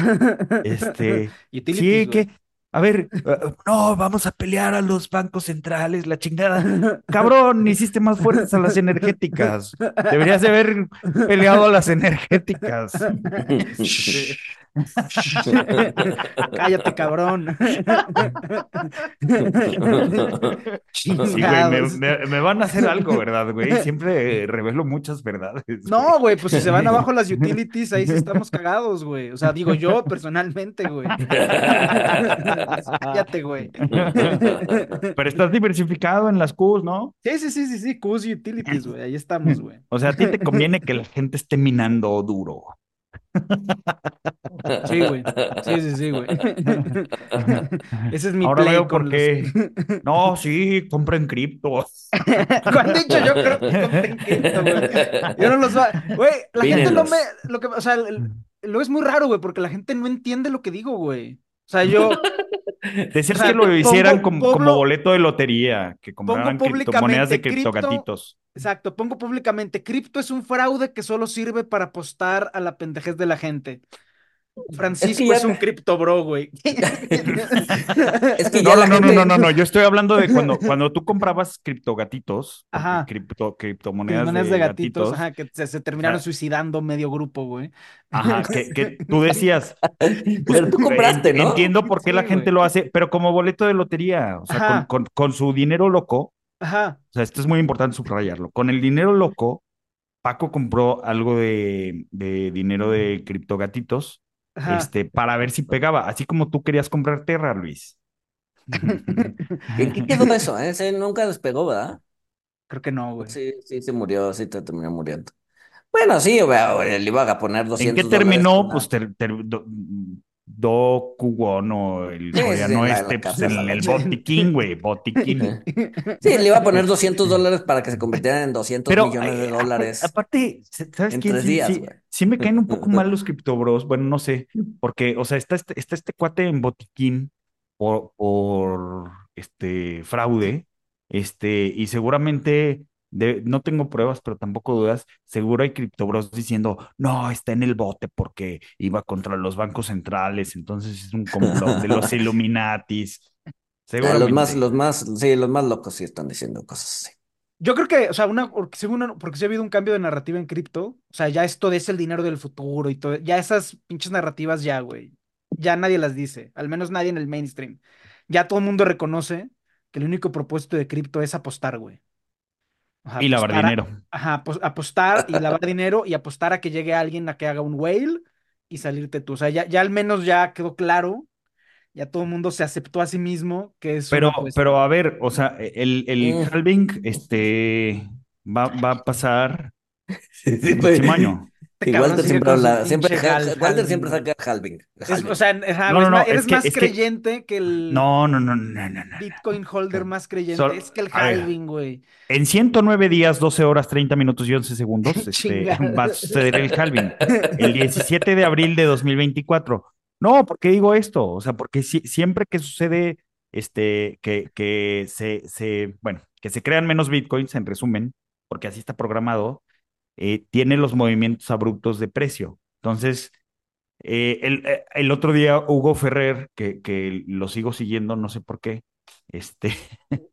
Este. sí, que. A ver, eh, no, vamos a pelear a los bancos centrales, la chingada. Cabrón, hiciste más fuertes a las energéticas. Deberías de haber peleado a las energéticas. Cállate, cabrón. sí, güey, me, van a hacer algo, ¿verdad, güey? Siempre revelo muchas verdades. No, güey, pues si se van abajo las utilities, ahí sí estamos cagados, güey. O sea, digo yo personalmente, güey. Cállate, güey. Pero estás diversificado en las Qs, ¿no? Sí, sí, sí, sí, sí, Qs y utilities, güey. Ahí estamos, güey. O sea, a ti te conviene que la gente esté minando duro. Sí, güey. Sí, sí, sí, güey. Ese es mi Ahora veo por qué. No, sí, compren cripto. ¿Cuándo he dicho yo creo que compren cripto, güey? Yo no los va. Güey, la gente no me. Lo que, o sea, lo es muy raro, güey, porque la gente no entiende lo que digo, güey. O sea, yo. Decías que lo hicieran como, como, boleto de lotería, que compraran criptomonedas de criptogatitos. Exacto, pongo públicamente, cripto es un fraude que solo sirve para apostar a la pendejez de la gente. Francisco es, un cripto bro, güey. es que no, no, no, no, no, yo estoy hablando de cuando, cuando tú comprabas criptogatitos, ajá. Cripto, criptomonedas de, de, gatitos, ajá, que se, terminaron suicidando medio grupo, güey. Ajá, que, que tú decías, pero tú compraste, ¿no? Entiendo por qué la gente lo hace, pero como boleto de lotería, o sea, con, con, su dinero loco, Ajá. O sea, esto es muy importante subrayarlo. Con el dinero loco, Paco compró algo de, de dinero de criptogatitos este, para ver si pegaba, así como tú querías comprar Terra, Luis. ¿En qué quedó eso? Ese nunca despegó, ¿verdad? Creo que no, güey. Sí, sí, se murió, sí, te terminó muriendo. Bueno, sí, le iba a poner 200 ¿En qué terminó? Pues ter, Do o el coreano este, pues en el botiquín, güey, botiquín. Sí, le iba a poner 200 dólares para que se convirtieran en 200 millones de dólares. Aparte, ¿sabes en qué? Sí, sí, me caen un poco mal los criptobros, bueno, no sé, porque, o sea, está este, está este cuate en botiquín por, por este fraude, este, y seguramente no tengo pruebas, pero tampoco dudas, seguro hay criptobros diciendo, no, está en el bote porque iba contra los bancos centrales, entonces es un complot de los Illuminatis. Seguramente. los más, los más, sí, los más locos sí están diciendo cosas así. Yo creo que, o sea, una, porque, porque sí ha habido un cambio de narrativa en cripto, o sea, ya esto es el dinero del futuro y todo, ya esas pinches narrativas ya, güey, ya nadie las dice, al menos nadie en el mainstream. Ya todo el mundo reconoce que el único propósito de cripto es apostar, güey y lavar dinero. ajá, apostar y lavar dinero y apostar a que llegue alguien a que haga un whale y salirte tú. O sea, ya, ya al menos ya quedó claro, ya todo el mundo se aceptó a sí mismo que es. Pero, pero a ver, o sea, el, el mm. halving este, va, va a pasar el pues. Próximo año. Walter siempre habla, siempre, Walter siempre saca halving. o sea, eres más creyente que, el no, no, no, no, no, Bitcoin holder más creyente. es que el halving, güey. En 109 días, 12 horas, 30 minutos y 11 segundos este, va a suceder el halving. El 17 de abril de 2024. No, ¿por qué digo esto? O sea, porque siempre que sucede este, que, que se, se, bueno, que se crean menos bitcoins, en resumen, porque así está programado, eh, tiene los movimientos abruptos de precio. Entonces, Eh, el, eh, el, otro día Hugo Ferrer, que, que lo sigo siguiendo, no sé por qué, este,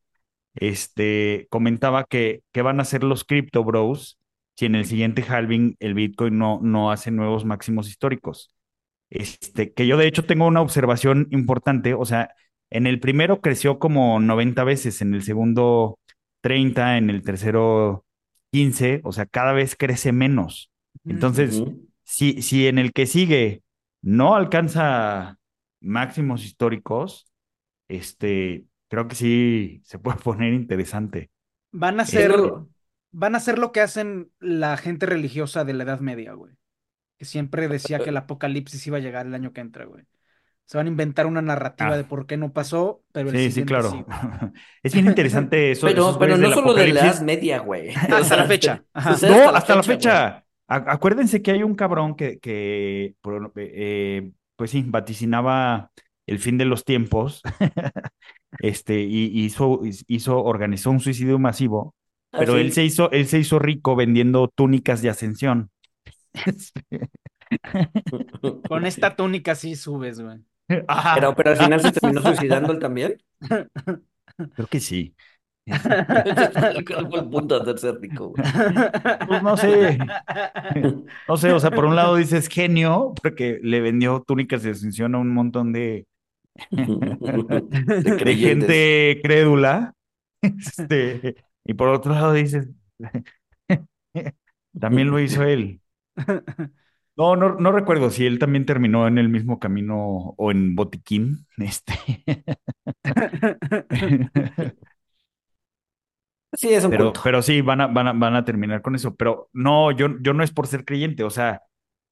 este, comentaba que, van a hacer los Crypto Bros si en el siguiente halving el Bitcoin no, no hace nuevos máximos históricos. Este, que yo de hecho tengo una observación importante, o sea, en el primero creció como 90 veces, en el segundo 30, en el tercero 15, o sea, cada vez crece menos. Entonces, si, si en el que sigue no alcanza máximos históricos, este, creo que sí se puede poner interesante. Van a ser, van a hacer lo que hacen la gente religiosa de la Edad Media, güey. Que siempre decía que el apocalipsis iba a llegar el año que entra, güey. Se van a inventar una narrativa ah. de por qué no pasó, pero el Sí, sí, claro. es bien interesante eso. Pero, pero no solo de la Edad Media, güey. Hasta la fecha. No, hasta la fecha. Acuérdense que hay un cabrón que, que eh, pues sí, vaticinaba el fin de los tiempos. este, y hizo, hizo, organizó un suicidio masivo, ah, pero él se hizo, él se hizo rico vendiendo túnicas de ascensión. Con esta túnica sí subes, güey. Pero, pero al final se terminó suicidando él también. Creo que sí. ¿Cuál fue el punto de hacerse rico? Pues no sé. No sé, o sea, por un lado dices genio, porque le vendió túnicas de ascensión a un montón de, de, gente crédula. Este, y por otro lado dices, también lo hizo él. No, no, no recuerdo si él también terminó en el mismo camino o en botiquín. Este. Sí, es un pero, pero sí, van a, van, a, van a terminar con eso. Pero no, yo, yo no es por ser creyente, o sea,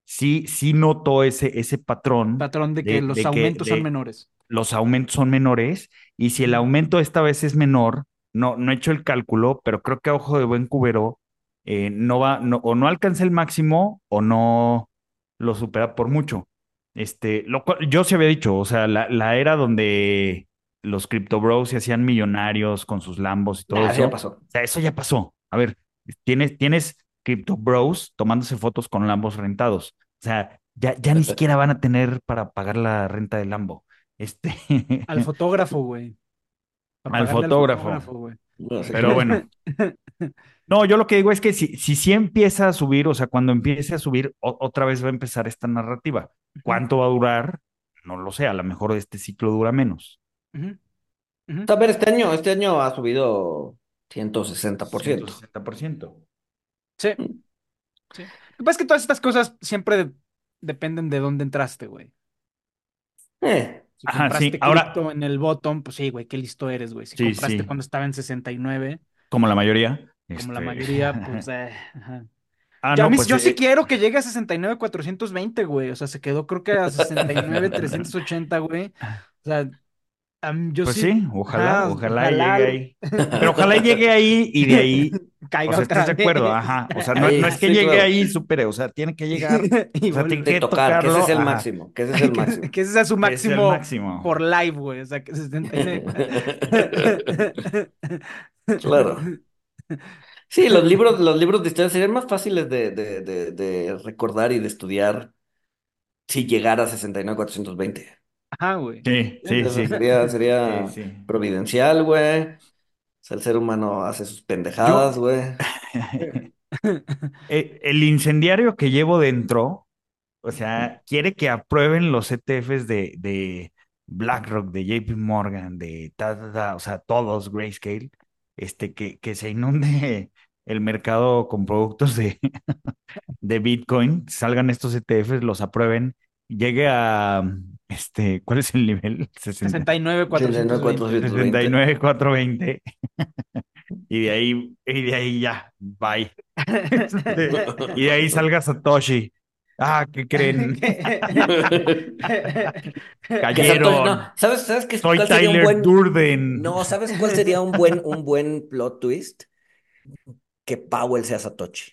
sí, sí noto ese, ese patrón. Patrón de que los aumentos son menores. Los aumentos son menores, y si el aumento esta vez es menor, no, no he hecho el cálculo, pero creo que a ojo de buen cubero eh, no va, no, o no alcanza el máximo o no lo supera por mucho. Este, lo cual yo se había dicho, o sea, la, la era donde los Crypto Bros se hacían millonarios con sus Lambos y todo eso. ya pasó. O sea, eso ya pasó. A ver, tienes, tienes Crypto Bros tomándose fotos con Lambos rentados. O sea, ya, ya ni siquiera van a tener para pagar la renta del Lambo. Este. Al fotógrafo, güey. Al fotógrafo. Pero bueno. No, yo lo que digo es que si, si sí empieza a subir, o sea, cuando empiece a subir, otra vez va a empezar esta narrativa. ¿Cuánto va a durar? No lo sé, a lo mejor este ciclo dura menos. A ver, este año, este año ha subido 160%. 160%. Sí. Mm. sí. Lo que pasa es que todas estas cosas siempre dependen de dónde entraste, güey. Eh. Si compraste Ahora... en el bottom, pues sí, güey, qué listo eres, güey. Si compraste cuando estaba en 69. Como la mayoría. Como la este, mayoría, pues, eh, Ah, pues, yo sí quiero que llegue a 69,420, güey. O sea, se quedó creo que a 69,380, güey. O sea, yo pues sí, ojalá, ojalá, llegue ahí. Pero ojalá llegue ahí y de ahí caiga o sea, otra de acuerdo, ajá. O sea, no, es que llegue ahí y supere, o sea, tiene que llegar, y o sea, tiene que tocar, que ese es el máximo, que ese es el máximo. que ese sea su máximo, máximo, por live, güey, o sea, que se Claro. Sí, los libros, los libros de historia serían más fáciles de, de, de, de recordar y de estudiar si llegara a 69,420. Ajá, güey. Sí, sí, sí. Sería, sería providencial, güey. O sea, el ser humano hace sus pendejadas, güey. Eh, el incendiario que llevo dentro, o sea, quiere que aprueben los ETFs de, de BlackRock, de JP Morgan, de ta, o sea, todos Grayscale, este, que, que se inunde el mercado con productos de, de Bitcoin, salgan estos ETFs, los aprueben, llegue a este, ¿cuál es el nivel? 69,420. 69,420. y de ahí, y de ahí ya, bye. y de ahí salga Satoshi. Ah, ¿qué creen? Cayeron. ¿Sabes, sabes qué, Soy Tyler buen... Durden. No, ¿sabes cuál sería un buen, un buen plot twist? Que Powell sea Satoshi.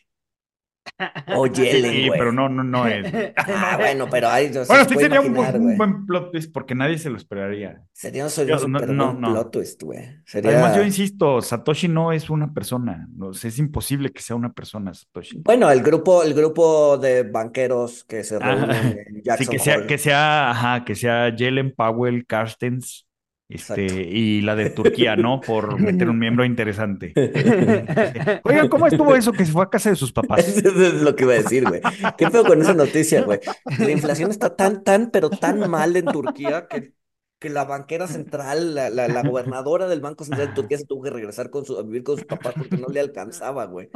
O Yellen, Sí, pero no, no, no es. Ah, bueno, pero ahí Bueno, se sí puede sería un, imaginar, un buen plot twist porque nadie se lo esperaría. Sería un, Yo- super no, buen no, no. plot twist, güey. Sería... Además, yo insisto, Satoshi no es una persona. Es imposible que sea una persona, Satoshi. Bueno, el grupo, el grupo de banqueros que se reúnen en sí, Jackson que sea, Hole. que sea, ajá, que sea Jelen Powell, Carstens, este, Exacto. y la de Turquía, ¿no? Por meter un miembro interesante. Oiga, ¿cómo estuvo eso que se fue a casa de sus papás? Eso es lo que iba a decir, güey. ¿Qué feo con esa noticia, güey? La inflación está tan, tan, pero tan mal en Turquía que, que la banquera central, la, la, la gobernadora del Banco Central de Turquía se tuvo que regresar con su, a vivir con sus papás porque no le alcanzaba, güey.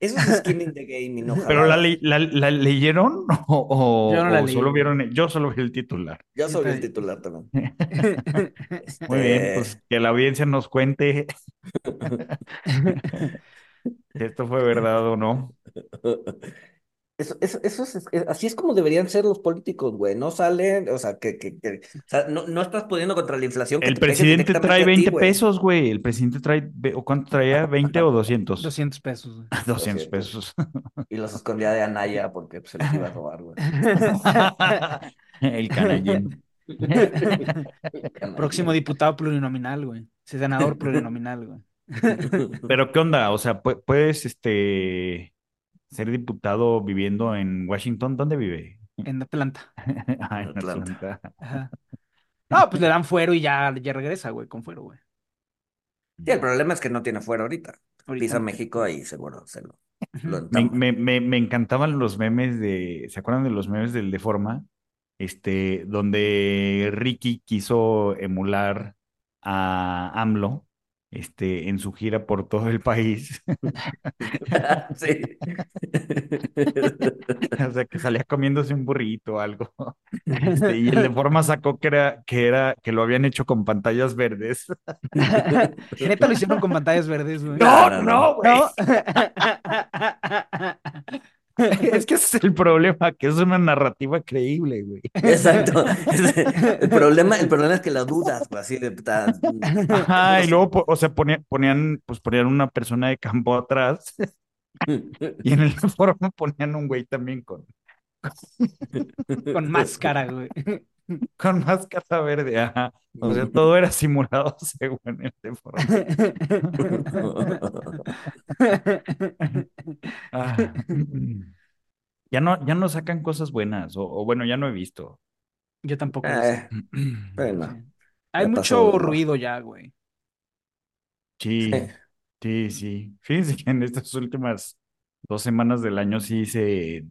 Eso es skin in the game y no ¿Pero la, le- la- la leyeron o, o- Yo no la o leí, solo vieron? Yo solo vi el titular. Yo soy el Está- titular también. Muy bien, Este, pues que la audiencia nos cuente si esto fue verdad o no. Eso, eso, eso es, es- así es como deberían ser los políticos, güey. No salen, o sea, que, que, que- o sea, no, no estás pudiendo contra la inflación que El presidente trae a ti, 20 güey. pesos, güey. El presidente trae, ¿o cuánto traía? ¿20 o 200? 200 pesos, güey. 200 pesos. Y los escondía de Anaya porque pues, se los iba a robar, güey. El canallín. Próximo diputado plurinominal, güey. Senador plurinominal, güey. Pero, ¿qué onda? O sea, pu- puedes, este, ser diputado viviendo en Washington. ¿Dónde vive? En Atlanta. Ah, en Atlanta. Atlanta. Ajá. No, pues le dan fuero y ya, ya regresa, güey, con fuero, güey. Sí, el problema es que no tiene fuera ahorita. Ahorita Pisa no. México ahí seguro se lo, lo Me, entama. me, me, me encantaban los memes de, ¿se acuerdan de los memes del Deforma? Este, donde Ricky quiso emular a AMLO, este, en su gira por todo el país. Sí. O sea, que salía comiéndose un burrito o algo. Este, y el Deforma sacó que era, que era, que lo habían hecho con pantallas verdes. Neta lo hicieron con pantallas verdes, güey. No, No, no, no, güey. ¿No? Es que ese es el problema, que es una narrativa creíble, güey. Exacto. El problema, el problema es que la dudas, güey, así de Ajá, y luego, po- o sea, ponían, ponían, pues ponían una persona de campo atrás y en el forma ponían un güey también con, Con máscara, güey. con máscara verde, ajá. O sea, todo era simulado según el de forma. Ah. Ya no, ya no sacan cosas buenas, o, o bueno, ya no he visto. Yo tampoco lo sé. Eh, bueno. Hay ya mucho pasó ruido ya, güey. Sí, sí. sí, sí. Fíjense que en estas últimas dos semanas del año sí hice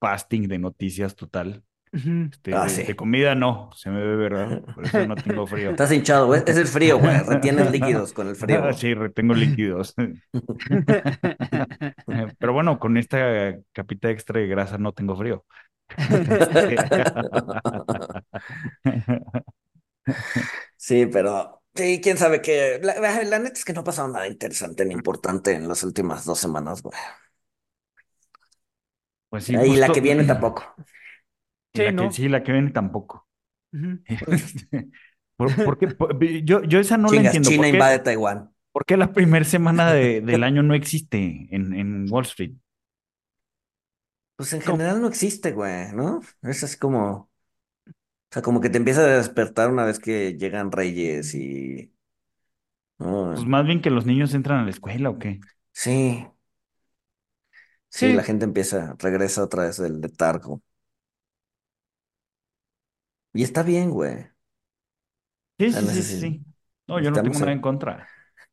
fasting de noticias total. Ujú. Este, Ah, de, sí. de comida no, se me ve, ¿verdad? Por eso no tengo frío. Estás hinchado, güey. Es el frío, güey. Retienes líquidos con el frío. Ah, sí, retengo líquidos. Pero bueno, con esta capita extra de grasa no tengo frío. Sí, pero sí, quién sabe qué. La, la- la neta es que no ha pasado nada interesante ni importante en las últimas dos semanas, güey. Pues sí, y la justo- que viene tampoco. Sí, la que- sí, la que viene tampoco. Ujú. ¿Por, por qué? Por- yo, yo esa no la entiendo. China ¿Por qué, invade Taiwán. por qué la primera semana de- del año no existe en, en Wall Street? Pues en general no existe, güey, ¿no? Es así como. O sea, como que te empieza a despertar una vez que llegan reyes y. ¿no? Pues más bien que los niños entran a la escuela o qué. Sí. Sí, Sí. la gente empieza, regresa otra vez del letargo. Y está bien, güey. Sí, sí, sí, sí, sí. No, yo no tengo necesitamos nada el- en contra.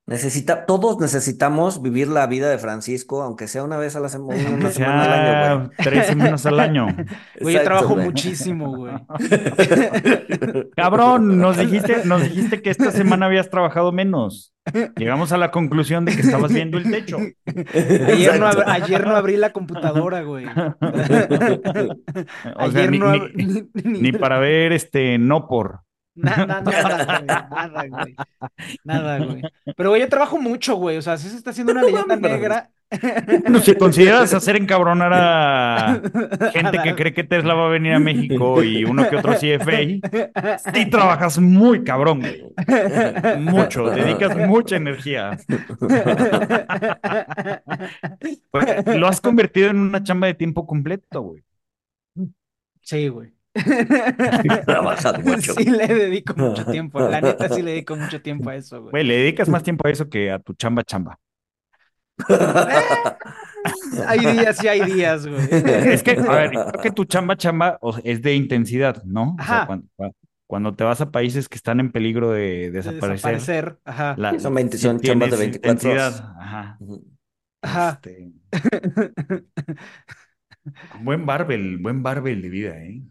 Necesita, todos necesitamos vivir la vida de Francisco, aunque sea una vez a la semana, Aunque una semana al año, sea tres semanas al año. Güey, yo Exacto, trabajo güey. muchísimo, güey. Cabrón, nos dijiste, nos dijiste que esta semana habías trabajado menos. Llegamos a la conclusión de que estabas viendo el techo. Ayer no, Exacto. ab- ayer no abrí la computadora, güey. O sea, Ayer ni, no ni- ab- ni- ni- ni para ver este no por. Na- na- nada, güey, nada, güey. Nada, güey. Pero, güey, yo trabajo mucho, güey. O sea, sí se está haciendo una leyenda negra No, si consideras hacer encabronar a gente que cree que Tesla va a venir a México y uno que otro CFA, sí trabajas muy cabrón, güey. Mucho, dedicas mucha energía. Pues, lo has convertido en una chamba de tiempo completo, güey. Sí, güey. Trabajas mucho. Sí le dedico mucho tiempo. La neta sí le dedico mucho tiempo a eso, güey. Güey, le dedicas más tiempo a eso que a tu chamba chamba. Hay días y hay días, güey. Es que, a ver, creo que tu chamba chamba o sea, es de intensidad, ¿no? O sea, Ajá. cuan- cuan- cuando, te vas a países que están en peligro de De desaparecer, desaparecer. Ajá. la- Son 20 sí son chambas de tienes 24 horas. intensidad, Ajá. Ajá. Este, buen barbel, buen barbel de vida, ¿eh?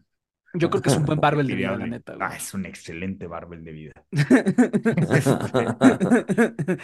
Yo creo que es un buen barbel de vida, la neta, Ah, güey. es un excelente barbel de vida.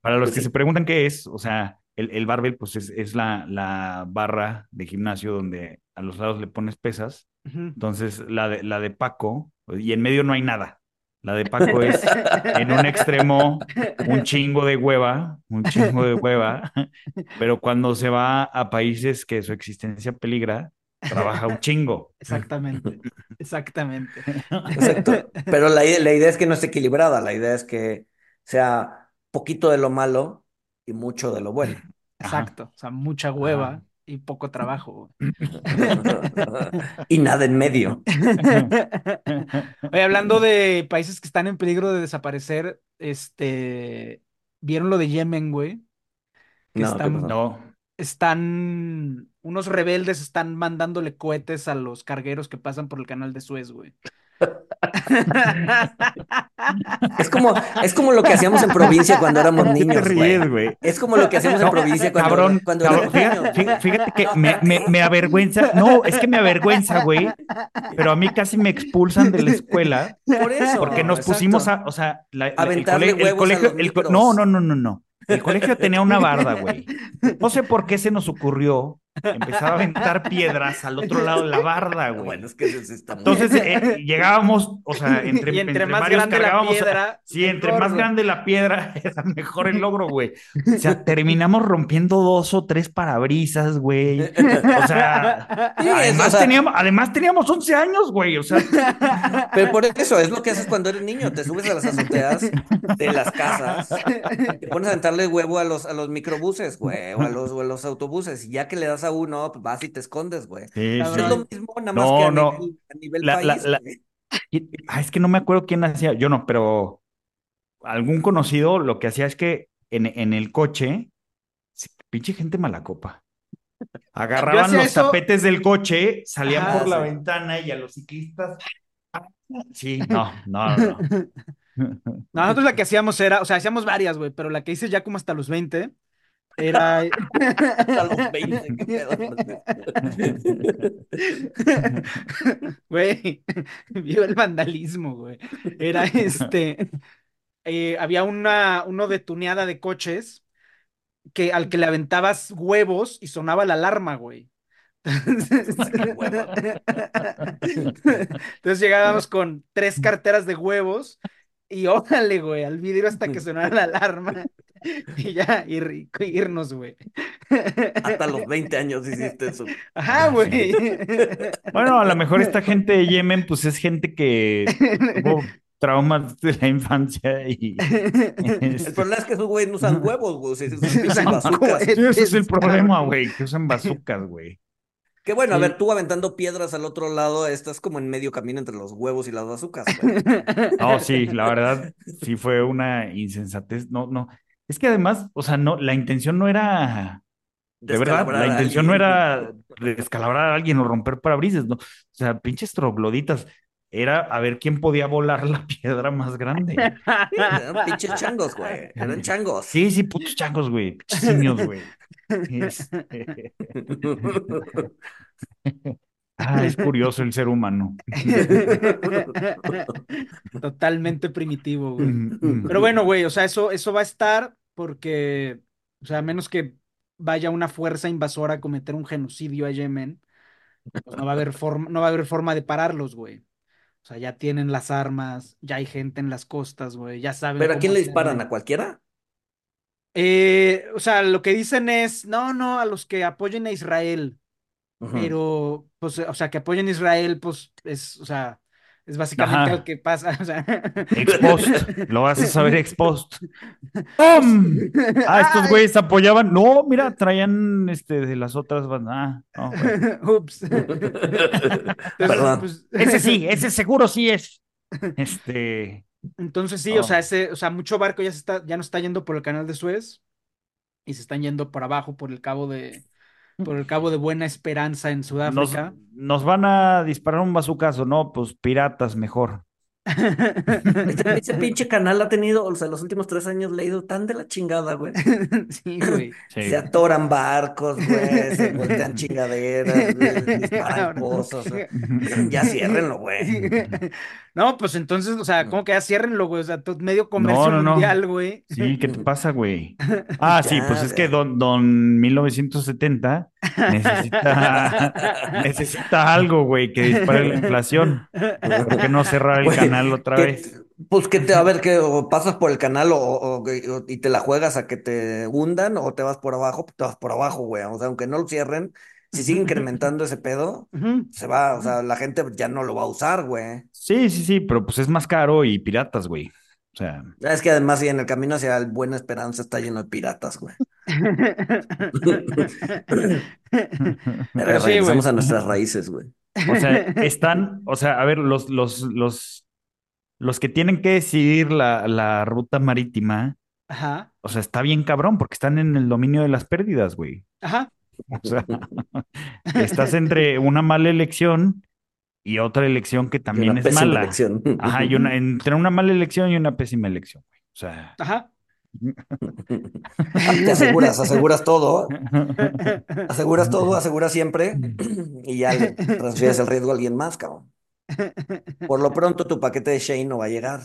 Para los Pues que sí. se preguntan qué es, o sea, el, el barbell, pues es, es la, la barra de gimnasio donde a los lados le pones pesas. Entonces, la de, la de Paco, y en medio no hay nada. La de Paco es en un extremo un chingo de hueva, un chingo de hueva, pero cuando se va a países que su existencia peligra, trabaja un chingo. Exactamente. Exactamente. Exacto. Pero la, la idea es que no esté equilibrada, la idea es que sea poquito de lo malo y mucho de lo bueno. Ajá. Exacto. O sea, mucha hueva y poco trabajo. Y nada en medio. Oye, hablando de países que están en peligro de desaparecer, este, ¿vieron lo de Yemen, güey? Que No, ¿qué están? No, están, unos rebeldes están mandándole cohetes a los cargueros que pasan por el canal de Suez, güey. Es como, es como lo que hacíamos en provincia cuando éramos ¿Qué te niños, ríes, güey. Es como lo que hacíamos en provincia cuando, cabrón, cuando cabrón, éramos fíjate, fíjate que me, me, me avergüenza, no, es que me avergüenza, güey, pero a mí casi me expulsan de la escuela Por eso. porque nos exacto. pusimos a, o sea, la- el, Aventarle el huevos colegio, el no, no, no, no, no, el colegio tenía una barda, güey, no sé por qué se nos ocurrió empezar a aventar piedras al otro lado de la barda, güey. Bueno, es que eso sí está muy- Entonces eh, llegábamos, o sea, entre, y entre, entre más varios grande la cargábamos a- piedra, Sí, entre más güey. grande la piedra, era mejor el logro, güey. O sea, terminamos rompiendo dos o tres parabrisas, güey. O sea, Sí, además, o sea- teníamos, además teníamos 11 años, güey. O sea, Pero por eso es lo que haces cuando eres niño. Te subes a las azoteas de las casas, te pones a aventarle huevo a los, a los microbuses, güey, o a los, o a los autobuses. Y ya que le das a uno, pues vas y te escondes, güey. sí, sí. es lo mismo, nada más No, que a no. nivel, a nivel La- la- país. la-. Y- ah, es que no me acuerdo quién hacía, yo no, pero algún conocido lo que hacía es que en, en el coche, pinche gente mala copa. Agarraban los eso- tapetes del coche, salían por la ventana y a los ciclistas. Sí, no, no, no. no. Nosotros la que hacíamos era, o sea, hacíamos varias, güey, pero la que hice ya como hasta los 20 era... A los 20, qué pedo. Güey, vio el vandalismo, güey. Era este, eh, había una, uno de tuneada de coches que al que le aventabas huevos y sonaba la alarma, güey. Entonces, Entonces llegábamos con tres carteras de huevos y órale, güey, al vidrio hasta que sonara la alarma y ya, ir- irnos, güey. Hasta los 20 años hiciste eso. Ajá, güey. Bueno, a lo mejor esta gente de Yemen, pues es gente que tuvo traumas de la infancia y... El este, problema es que esos güeyes no usan huevos, güey. o sea, usan. Sí, ese es el problema, güey, que usan bazucas, güey. Que bueno, a Sí. ver, tú aventando piedras al otro lado, estás como en medio camino entre los huevos y las bazucas. No, sí, la verdad, sí fue una insensatez. No, no. Es que además, o sea, no, la intención no era, de verdad, la intención no era descalabrar a alguien o romper parabrisas, no. O sea, pinches trogloditas. Era a ver quién podía volar la piedra más grande. Eran pinches changos, güey. Eran changos. Sí, sí, putos changos, güey. Pinches simios, güey. Este, Ah, es curioso el ser humano. Totalmente primitivo, güey. Mm, mm. Pero bueno, güey, o sea, eso, eso va a estar porque, o sea, a menos que vaya una fuerza invasora a cometer un genocidio a Yemen, pues no va a haber forma, no va a haber forma de pararlos, güey. O sea, ya tienen las armas, ya hay gente en las costas, güey, ya saben ¿Pero a quién le disparan? ¿A cualquiera? Eh, o sea, lo que dicen es, no, no, a los que apoyen a Israel, pero, pues, o sea, que apoyen a Israel, pues, es, o sea, es básicamente lo que pasa. O sea... Expost, lo vas a saber expost. ¡Pum! Ah, estos güeyes apoyaban. No, mira, traían este de las otras bandas. Ah, Ups. Perdón. Pues, ese sí, ese seguro sí es. Este. Entonces sí, o sea, ese, o sea, mucho barco ya se está, ya no está yendo por el canal de Suez y se están yendo por abajo por el cabo de, por el cabo de Buena Esperanza en Sudáfrica. Nos, van a disparar un bazucazo, ¿no? Pues piratas mejor. Ese, pinche canal ha tenido, o sea, los últimos tres años leído tan de la chingada, güey. Sí, güey. Se atoran barcos, güey, se voltean chingaderas, disparan cosas. Ya ciérrenlo, güey. No, pues entonces, o sea, ¿cómo que ya ciérrenlo, güey? O sea, medio comercio mundial, güey. Sí, ¿qué te pasa, güey? Ah, sí, pues es que don, don 1970 necesita, necesita algo, güey, que dispare la inflación. ¿Por qué no cerrar el canal otra vez? Pues que te, a ver, que o pasas por el canal o, y te la juegas a que te hundan o te vas por abajo, te vas por abajo, güey. O sea, aunque no lo cierren, si sigue incrementando ese pedo, se va, o sea, la gente ya no lo va a usar, güey. Sí, sí, sí, pero pues es más caro y piratas, güey. O sea. Es que además, sí, en el camino hacia el Buena Esperanza está lleno de piratas, güey. Regresamos a nuestras raíces, güey. O sea, están, o sea, a ver, los, los, los, los que tienen que decidir la, la ruta marítima, Ajá. o sea, está bien cabrón, porque están en el dominio de las pérdidas, güey. Ajá. O sea, estás entre una mala elección y otra elección que también es mala. Elección. Ajá, y una, entre una mala elección y una pésima elección, güey. O sea. Ajá. Te aseguras, aseguras todo. Aseguras todo, aseguras siempre y ya le transfieres el riesgo a alguien más, cabrón. Por lo pronto tu paquete de Shane no va a llegar.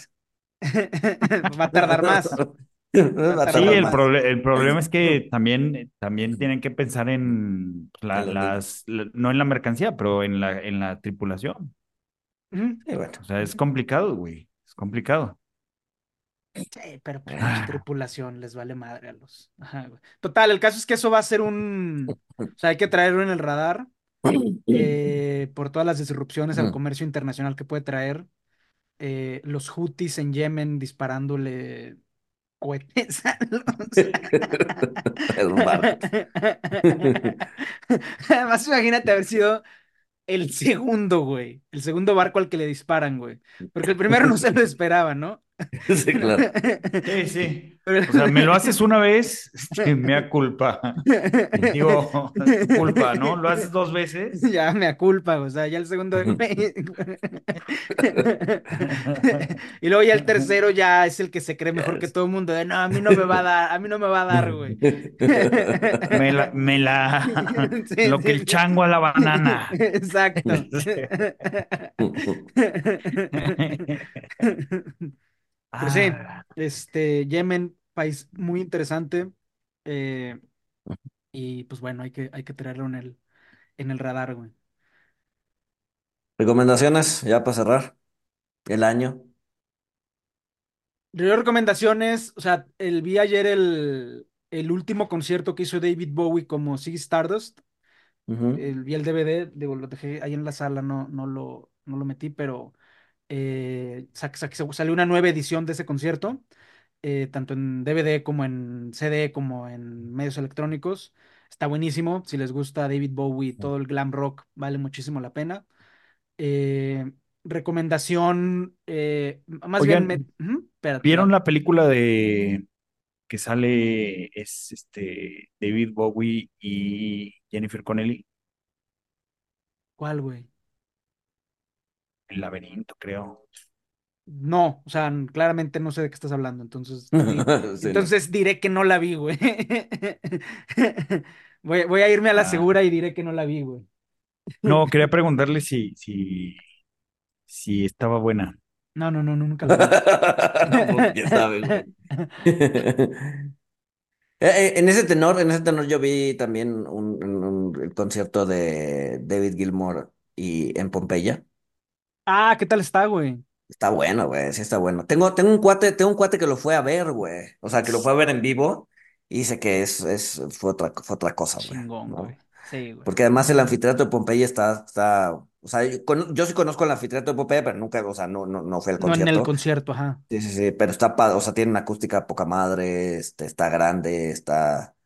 Va a tardar más. Sí, el, el, problema es que también, también tienen que pensar en las, no en la mercancía, pero en la, en la tripulación. O sea, es complicado, güey. Es complicado. Sí, pero pues, la tripulación les vale madre a los. Total, el caso es que eso va a ser un. O sea, hay que traerlo en el radar eh, por todas las disrupciones al comercio internacional que puede traer. Eh, los Houthis en Yemen disparándole cohetes Además, imagínate haber sido el segundo, güey. El segundo barco al que le disparan, güey. Porque el primero no se lo esperaba, ¿no? Sí, claro. Sí, sí. O sea, me lo haces una vez, este, me culpa. Digo, culpa, ¿no? Lo haces dos veces. Ya me culpa, o sea, ya el segundo. y luego ya el tercero ya es el que se cree mejor que todo el mundo. De no, a mí no me va a dar, a mí no me va a dar, güey. Me la, me la, lo que el chango a la banana. Exacto. Pero sí, ah. este, Yemen, país muy interesante. Eh, y pues bueno, hay que, hay que tenerlo en el, en el radar, güey. Recomendaciones, ya para cerrar el año. recomendaciones, o sea, el, vi ayer el, el último concierto que hizo David Bowie como Ziggy Stardust. el, vi el DVD, lo dejé ahí en la sala, no, no, lo, no lo metí, pero eh, salió una nueva edición de ese concierto, eh, tanto en DVD como en CD, como en medios electrónicos. Está buenísimo. Si les gusta David Bowie, todo el glam rock, vale muchísimo la pena. Eh, recomendación, más bien, ¿vieron la película de que sale es este David Bowie y Jennifer Connelly? ¿Cuál, güey? El laberinto, creo. No, o sea, claramente no sé de qué estás hablando, entonces, entonces diré que no la vi, güey. voy, a irme a la ah. segura y diré que no la vi, güey. No, quería preguntarle si, si, si estaba buena. No, no, no, nunca la vi. Ya sabes, eh, eh, en ese tenor, en ese tenor yo vi también un, un concierto de David Gilmour y en Pompeya. Ah, ¿qué tal está, güey? Está bueno, güey, sí está bueno. Tengo, tengo un cuate, tengo un cuate que lo fue a ver, güey. O sea, que lo fue a ver en vivo Y dice que es, es, fue otra, fue otra cosa, güey, Chingón, ¿no? güey. Sí, güey. Porque además el anfiteatro de Pompeya está, está, o sea, yo, sí conozco el anfiteatro de Pompeya, pero nunca, o sea, no, no, no fue al No en el concierto. concierto, ajá. Sí, sí, sí, pero está o sea, tiene una acústica poca madre, este, está grande, está,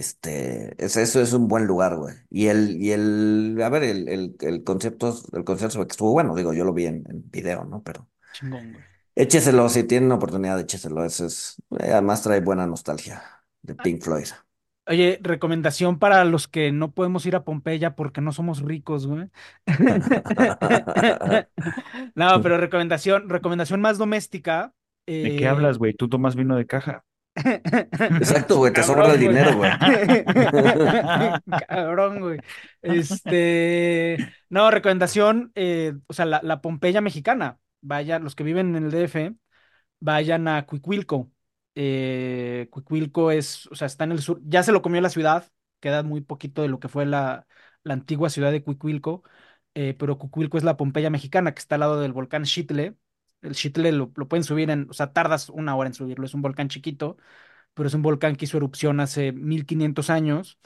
este, es, eso es un buen lugar, güey. Y el, y el, a ver, el, el, el concepto, el concierto que estuvo bueno, digo, yo lo vi en, en video, ¿no? Pero Chingón, güey. écheselo, si tienen oportunidad, écheselo, eso es, eh, además trae buena nostalgia de Pink Floyd. Oye, recomendación para los que no podemos ir a Pompeya porque no somos ricos, güey. No, pero recomendación, recomendación más doméstica. ¿De qué eh, hablas, güey? Tú tomas vino de caja. Exacto, güey, te sobra el dinero, güey. Cabrón, güey. Este, no, recomendación, eh, o sea, la, la Pompeya mexicana. Vaya, los que viven en el DF, vayan a Cuicuilco. Eh, Cuicuilco es, o sea, está en el sur, ya se lo comió la ciudad, queda muy poquito de lo que fue la, la antigua ciudad de Cuicuilco, eh, pero Cuicuilco es la Pompeya mexicana que está al lado del volcán Xitle. El Xitle lo, lo pueden subir en, o sea, tardas una hora en subirlo, es un volcán chiquito, pero es un volcán que hizo erupción hace 1500 años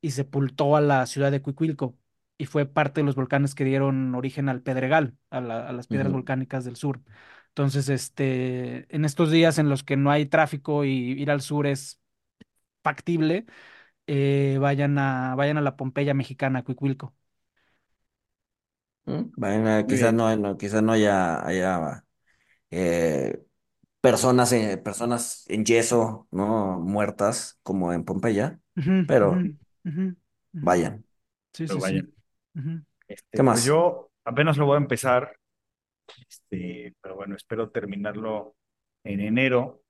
y sepultó a la ciudad de Cuicuilco y fue parte de los volcanes que dieron origen al Pedregal, a, la- a las piedras volcánicas del sur. Entonces, este, en estos días en los que no hay tráfico y ir al sur es factible, eh, vayan a, vayan a la Pompeya mexicana, Cuicuilco. ¿Mm? Bueno, Muy quizás no, no, quizás no haya, haya eh, personas, eh, personas en yeso, ¿no? Muertas, como en Pompeya, Ujú, pero ujú, ujú, ujú. vayan. Sí, Pero sí, vaya. sí. Ujú. Este, ¿Qué pues más? yo apenas lo voy a empezar, este, pero bueno, espero terminarlo en enero,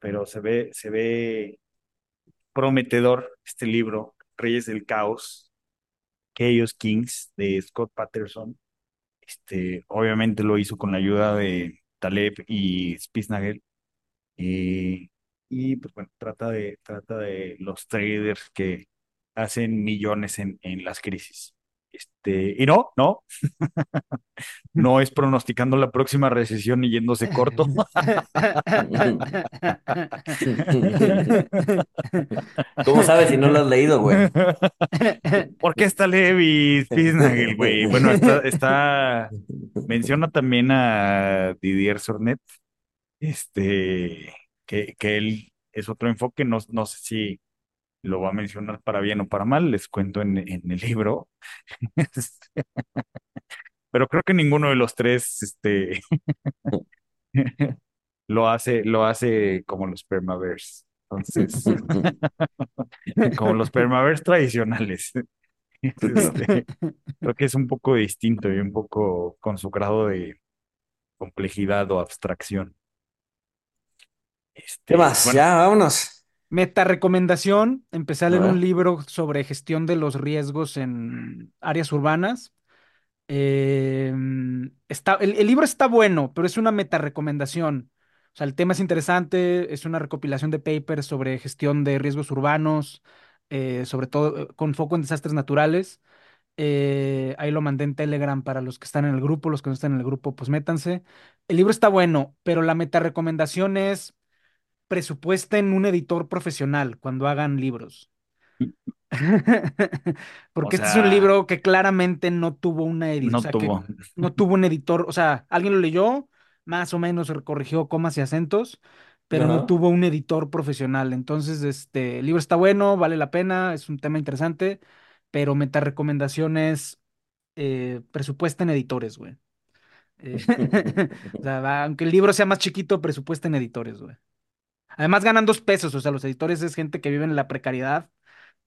pero se ve, se ve prometedor este libro, Reyes del Caos, Chaos Kings, de Scott Patterson. Este, obviamente lo hizo con la ayuda de Taleb y Spitznagel. Eh, y pues bueno, trata de, trata de los traders que hacen millones en, en las crisis. Este, y no, no, no es pronosticando la próxima recesión y yéndose corto. ¿Cómo sabes si no lo has leído, güey? ¿Por qué está Levi Spitznagel, güey? Bueno, está, está, menciona también a Didier Sornet, este, que, que él es otro enfoque, no, no sé si lo va a mencionar para bien o para mal, les cuento en, en el libro. Pero creo que ninguno de los tres, este, lo hace, lo hace como los permavers. Entonces, como los permavers tradicionales. Este, creo que es un poco distinto y un poco con su grado de complejidad o abstracción. ¿Qué Este, más? bueno, Ya, vámonos. Meta recomendación, empecé a leer un libro sobre gestión de los riesgos en áreas urbanas. Eh, está, el, el libro está bueno, pero es una meta recomendación. O sea, el tema es interesante, es una recopilación de papers sobre gestión de riesgos urbanos, eh, sobre todo eh, con foco en desastres naturales. Eh, ahí lo mandé en Telegram para los que están en el grupo, los que no están en el grupo, pues métanse. El libro está bueno, pero la meta recomendación es presupuesten un editor profesional cuando hagan libros. o Porque este es un libro que claramente no tuvo una edición, o no que tuvo. no tuvo un editor, o sea, alguien lo leyó, más o menos corrigió comas y acentos, pero no tuvo un editor profesional. Entonces, este, el libro está bueno, vale la pena, es un tema interesante, pero meta recomendación es eh, presupuesten editores, güey. Eh, o sea, aunque el libro sea más chiquito, presupuesten editores, güey. Además ganan dos pesos, o sea, los editores es gente que vive en la precariedad,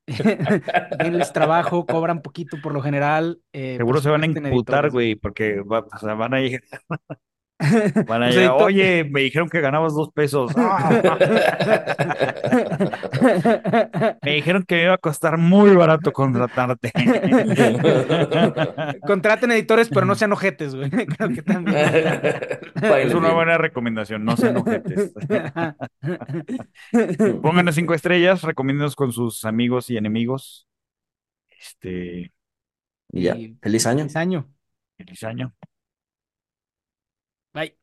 denles trabajo, cobran poquito por lo general, eh, Seguro se van a imputar, güey, porque va- o sea, van a llegar, van a llegar, oye, me dijeron que ganabas dos pesos. ¡Ah! Me dijeron que me iba a costar muy barato contratarte. Contraten editores, pero no sean ojetes, güey. Creo que también. Es una buena recomendación, no sean ojetes. Pónganos cinco estrellas, recomiéndenos con sus amigos y enemigos. Este, Y ya. Y Feliz año. feliz año. feliz año. Bye.